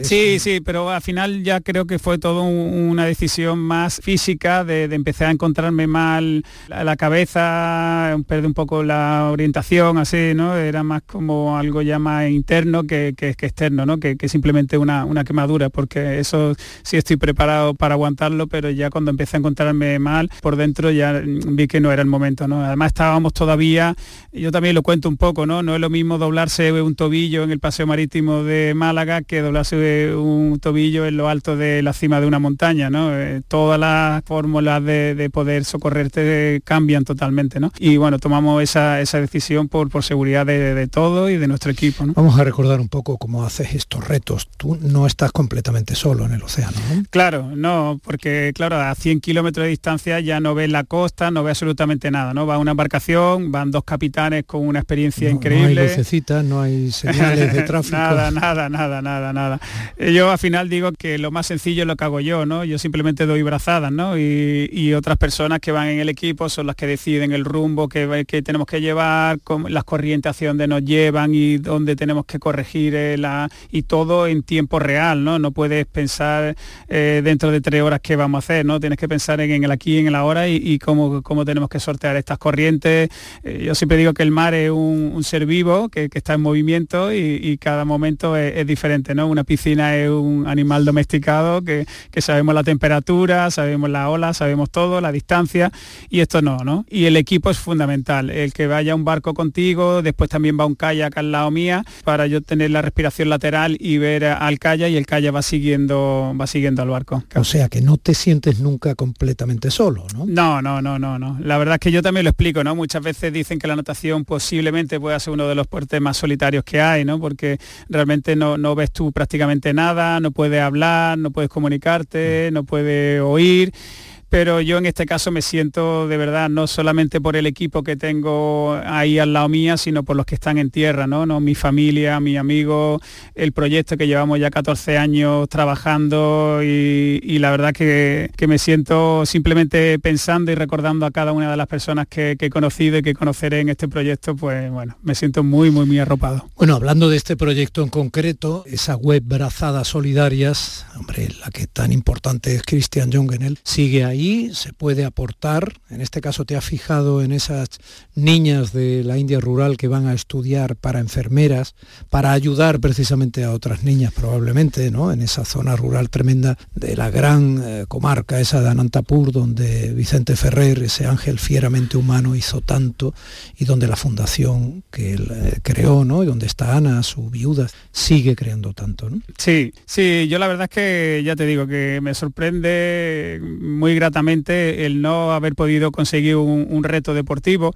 eh. Sí, sí, pero al final ya creo que fue todo una decisión más física de, empezar a encontrarme mal la, cabeza, perder un poco la orientación, así, ¿no? Era más como algo ya más interno que, que, externo, ¿no? Que, simplemente una, una, quemadura, porque eso sí estoy preparado para aguantarlo, pero ya cuando empecé a encontrarme mal por dentro ya vi que no era el momento, ¿no? Además estábamos todavía, yo también lo cuento un poco, ¿no? es lo mismo doblarse un tobillo en el paseo marítimo de Málaga que doblarse un tobillo en lo alto de la cima de una montaña, ¿no? Eh, todas las fórmulas de, poder socorrerte cambian totalmente, ¿no? Y bueno, tomamos esa, decisión por, por seguridad de, todo y de nuestro equipo, Vamos a recordar un poco cómo haces estos retos. Tú no estás completamente solo en el océano, Claro, no, porque claro, a 100 kilómetros de distancia ya no ves la costa, no ves absolutamente nada, ¿no? Va una embarcación, van dos capitanes con una experiencia increíble. No hay lucecitas, no hay señales de tráfico. nada, nada, nada, nada, nada. Eh, yo al final digo que lo más sencillo es lo que hago yo, ¿no? Yo simplemente doy brazadas, ¿no? Y, otras personas que van en el equipo son las que deciden el rumbo que, que tenemos que llevar, las corrientes hacia donde nos llevan y dónde tenemos que corregir eh, la, y todo en tiempo real, ¿no? No puedes pensar eh, dentro de tres horas qué vamos a hacer, ¿no? Tienes que pensar en, el aquí, en el ahora y, cómo, cómo tenemos que sortear estas corrientes. yo siempre digo que el mar es un ser vivo que, está en movimiento y, cada momento es, diferente, ¿no? Una piscina es un animal domesticado que, sabemos la temperatura, sabemos la ola, sabemos todo, la distancia y esto no, ¿no? Y el equipo es fundamental, el que vaya un barco contigo, después también va un kayak al lado mía para yo tener la respiración lateral y ver al kayak y el kayak va siguiendo, va siguiendo al barco. O sea que no te sientes nunca completamente solo, ¿no? No, no, no, no, no. La verdad es que yo también lo explico, ¿no? Muchas veces dicen que la natación posiblemente pueda ser uno de los puertos más solitarios que hay, ¿no? Porque realmente no, no ves tú prácticamente nada, no puedes hablar, no puedes comunicarte, no puedes oír pero yo en este caso me siento de verdad no solamente por el equipo que tengo ahí al lado mía, sino por los que están en tierra, ¿no? ¿No? Mi familia, mi amigo, el proyecto que llevamos ya 14 años trabajando y, la verdad que, me siento simplemente pensando y recordando a cada una de las personas que, he conocido y que conoceré en este proyecto, pues bueno, me siento muy, muy, muy arropado. Bueno, hablando de este proyecto en concreto, esa web Brazadas Solidarias, hombre, la que tan importante es Christian Jungenel, sigue ahí se puede aportar, en este caso te has fijado en esas niñas de la India rural que van a estudiar para enfermeras, para ayudar precisamente a otras niñas probablemente, ¿no? En esa zona rural tremenda de la gran eh, comarca esa de Anantapur, donde Vicente Ferrer, ese ángel fieramente humano, hizo tanto y donde la fundación que él eh, creó, ¿no? Y donde está Ana, su viuda, sigue creando tanto, ¿no? Sí, sí, yo la verdad es que ya te digo que me sorprende muy grande el no haber podido conseguir un, reto deportivo,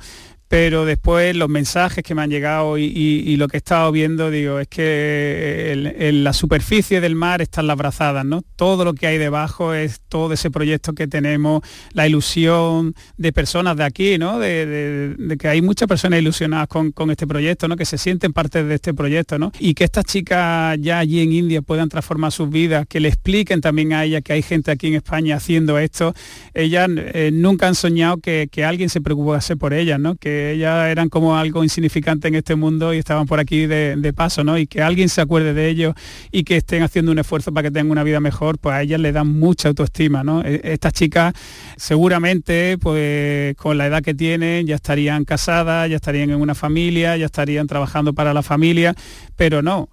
pero después los mensajes que me han llegado y, lo que he estado viendo, digo, es que en la superficie del mar están las brazadas, ¿no? Todo lo que hay debajo es todo ese proyecto que tenemos, la ilusión de personas de aquí, ¿no? De, que hay muchas personas ilusionadas con, este proyecto, ¿no? Que se sienten parte de este proyecto, ¿no? Y que estas chicas ya allí en India puedan transformar sus vidas, que le expliquen también a ellas que hay gente aquí en España haciendo esto. Ellas eh, nunca han soñado que, que alguien se preocupase por ellas, ¿no? Que ya eran como algo insignificante en este mundo y estaban por aquí de, paso, ¿no? Y que alguien se acuerde de ellos y que estén haciendo un esfuerzo para que tengan una vida mejor, pues a ellas le dan mucha autoestima, ¿no? E, estas chicas seguramente, pues con la edad que tienen, ya estarían casadas, ya estarían en una familia, ya estarían trabajando para la familia, pero no,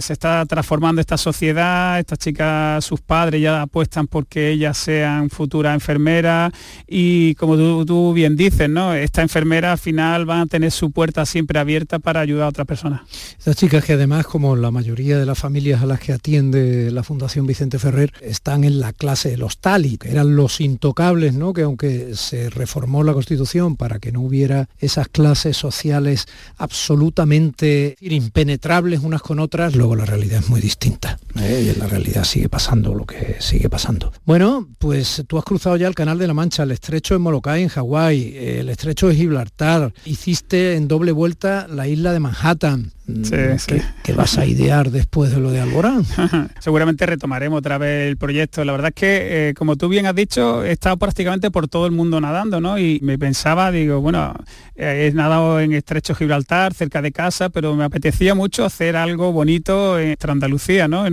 se está transformando esta sociedad, estas chicas, sus padres ya apuestan porque ellas sean futuras enfermeras y como tú, bien dices, ¿no? Esta enfermera al final van a tener su puerta siempre abierta para ayudar a otras personas. Estas chicas que además, como la mayoría de las familias a las que atiende la Fundación Vicente Ferrer, están en la clase de los tali, que eran los intocables, ¿no? Que aunque se reformó la Constitución para que no hubiera esas clases sociales absolutamente impenetrables unas con otras, la realidad es muy distinta. ¿eh? Y en la realidad sigue pasando lo que sigue pasando. Bueno, pues tú has cruzado ya el Canal de la Mancha, el estrecho de Molokai en Hawái, el estrecho de Gibraltar, hiciste en doble vuelta la isla de Manhattan. Sí, ¿Qué, vas a idear después de lo de Alborán? Seguramente retomaremos otra vez el proyecto. La verdad es que, eh, como tú bien has dicho, he estado prácticamente por todo el mundo nadando, ¿no? Y me pensaba, digo, bueno, eh, he nadado en Estrecho Gibraltar, cerca de casa, pero me apetecía mucho hacer algo bonito en Andalucía, ¿no?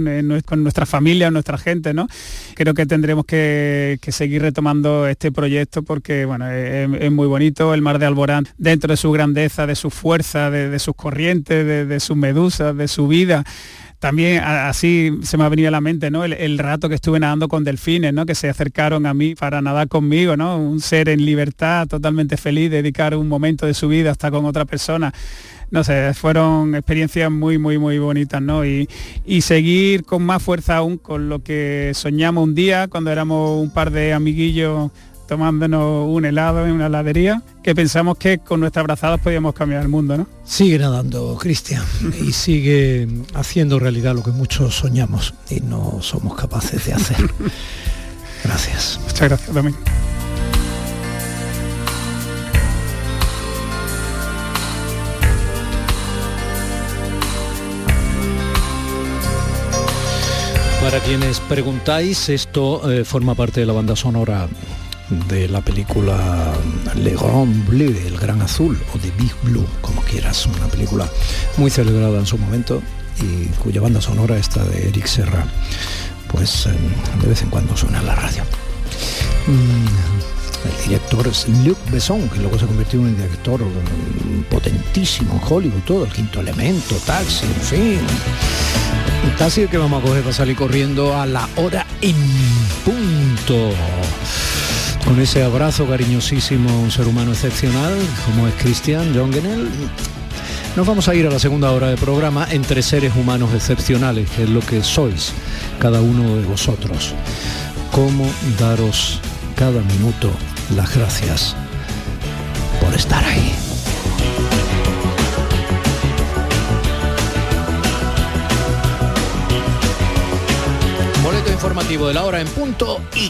con nuestra familia, nuestra gente, ¿no? Creo que tendremos que, seguir retomando este proyecto porque, bueno, es, muy bonito el mar de Alborán, dentro de su grandeza, de su fuerza, de, sus corrientes, de de, sus medusas, de su vida también así se me ha venido a la mente ¿no? El, rato que estuve nadando con delfines, ¿no? que se acercaron a mí para nadar conmigo, ¿no? un ser en libertad, totalmente feliz, dedicar un momento de su vida hasta con otra persona. No sé, fueron experiencias muy, muy, muy bonitas, ¿no? Y, y seguir con más fuerza aún con lo que soñamos un día cuando éramos un par de amiguillos tomándonos un helado en una heladería, que pensamos que con nuestras abrazadas podíamos cambiar el mundo, ¿no? Sigue nadando, Cristian, y sigue haciendo realidad lo que muchos soñamos y no somos capaces de hacer. Gracias. Muchas gracias también. Para quienes preguntáis, esto eh, forma parte de la banda sonora de la película Le Grand Bleu, El Gran Azul, o The Big Blue, como quieras, una película muy celebrada en su momento y cuya banda sonora está de Eric Serra, pues em, de vez en cuando suena en la radio. Mm, El director es Luc Besson, que luego se convirtió en un director potentísimo en Hollywood, todo, el quinto elemento, taxi, en fin. Taxi que vamos a coger para salir corriendo a la hora en punto. Con ese abrazo cariñosísimo un ser humano excepcional, como es Christian Jongenel, nos vamos a ir a la segunda hora de programa entre seres humanos excepcionales, que es lo que sois cada uno de vosotros. ¿Cómo daros cada minuto las gracias por estar ahí? Boleto informativo de la hora en punto y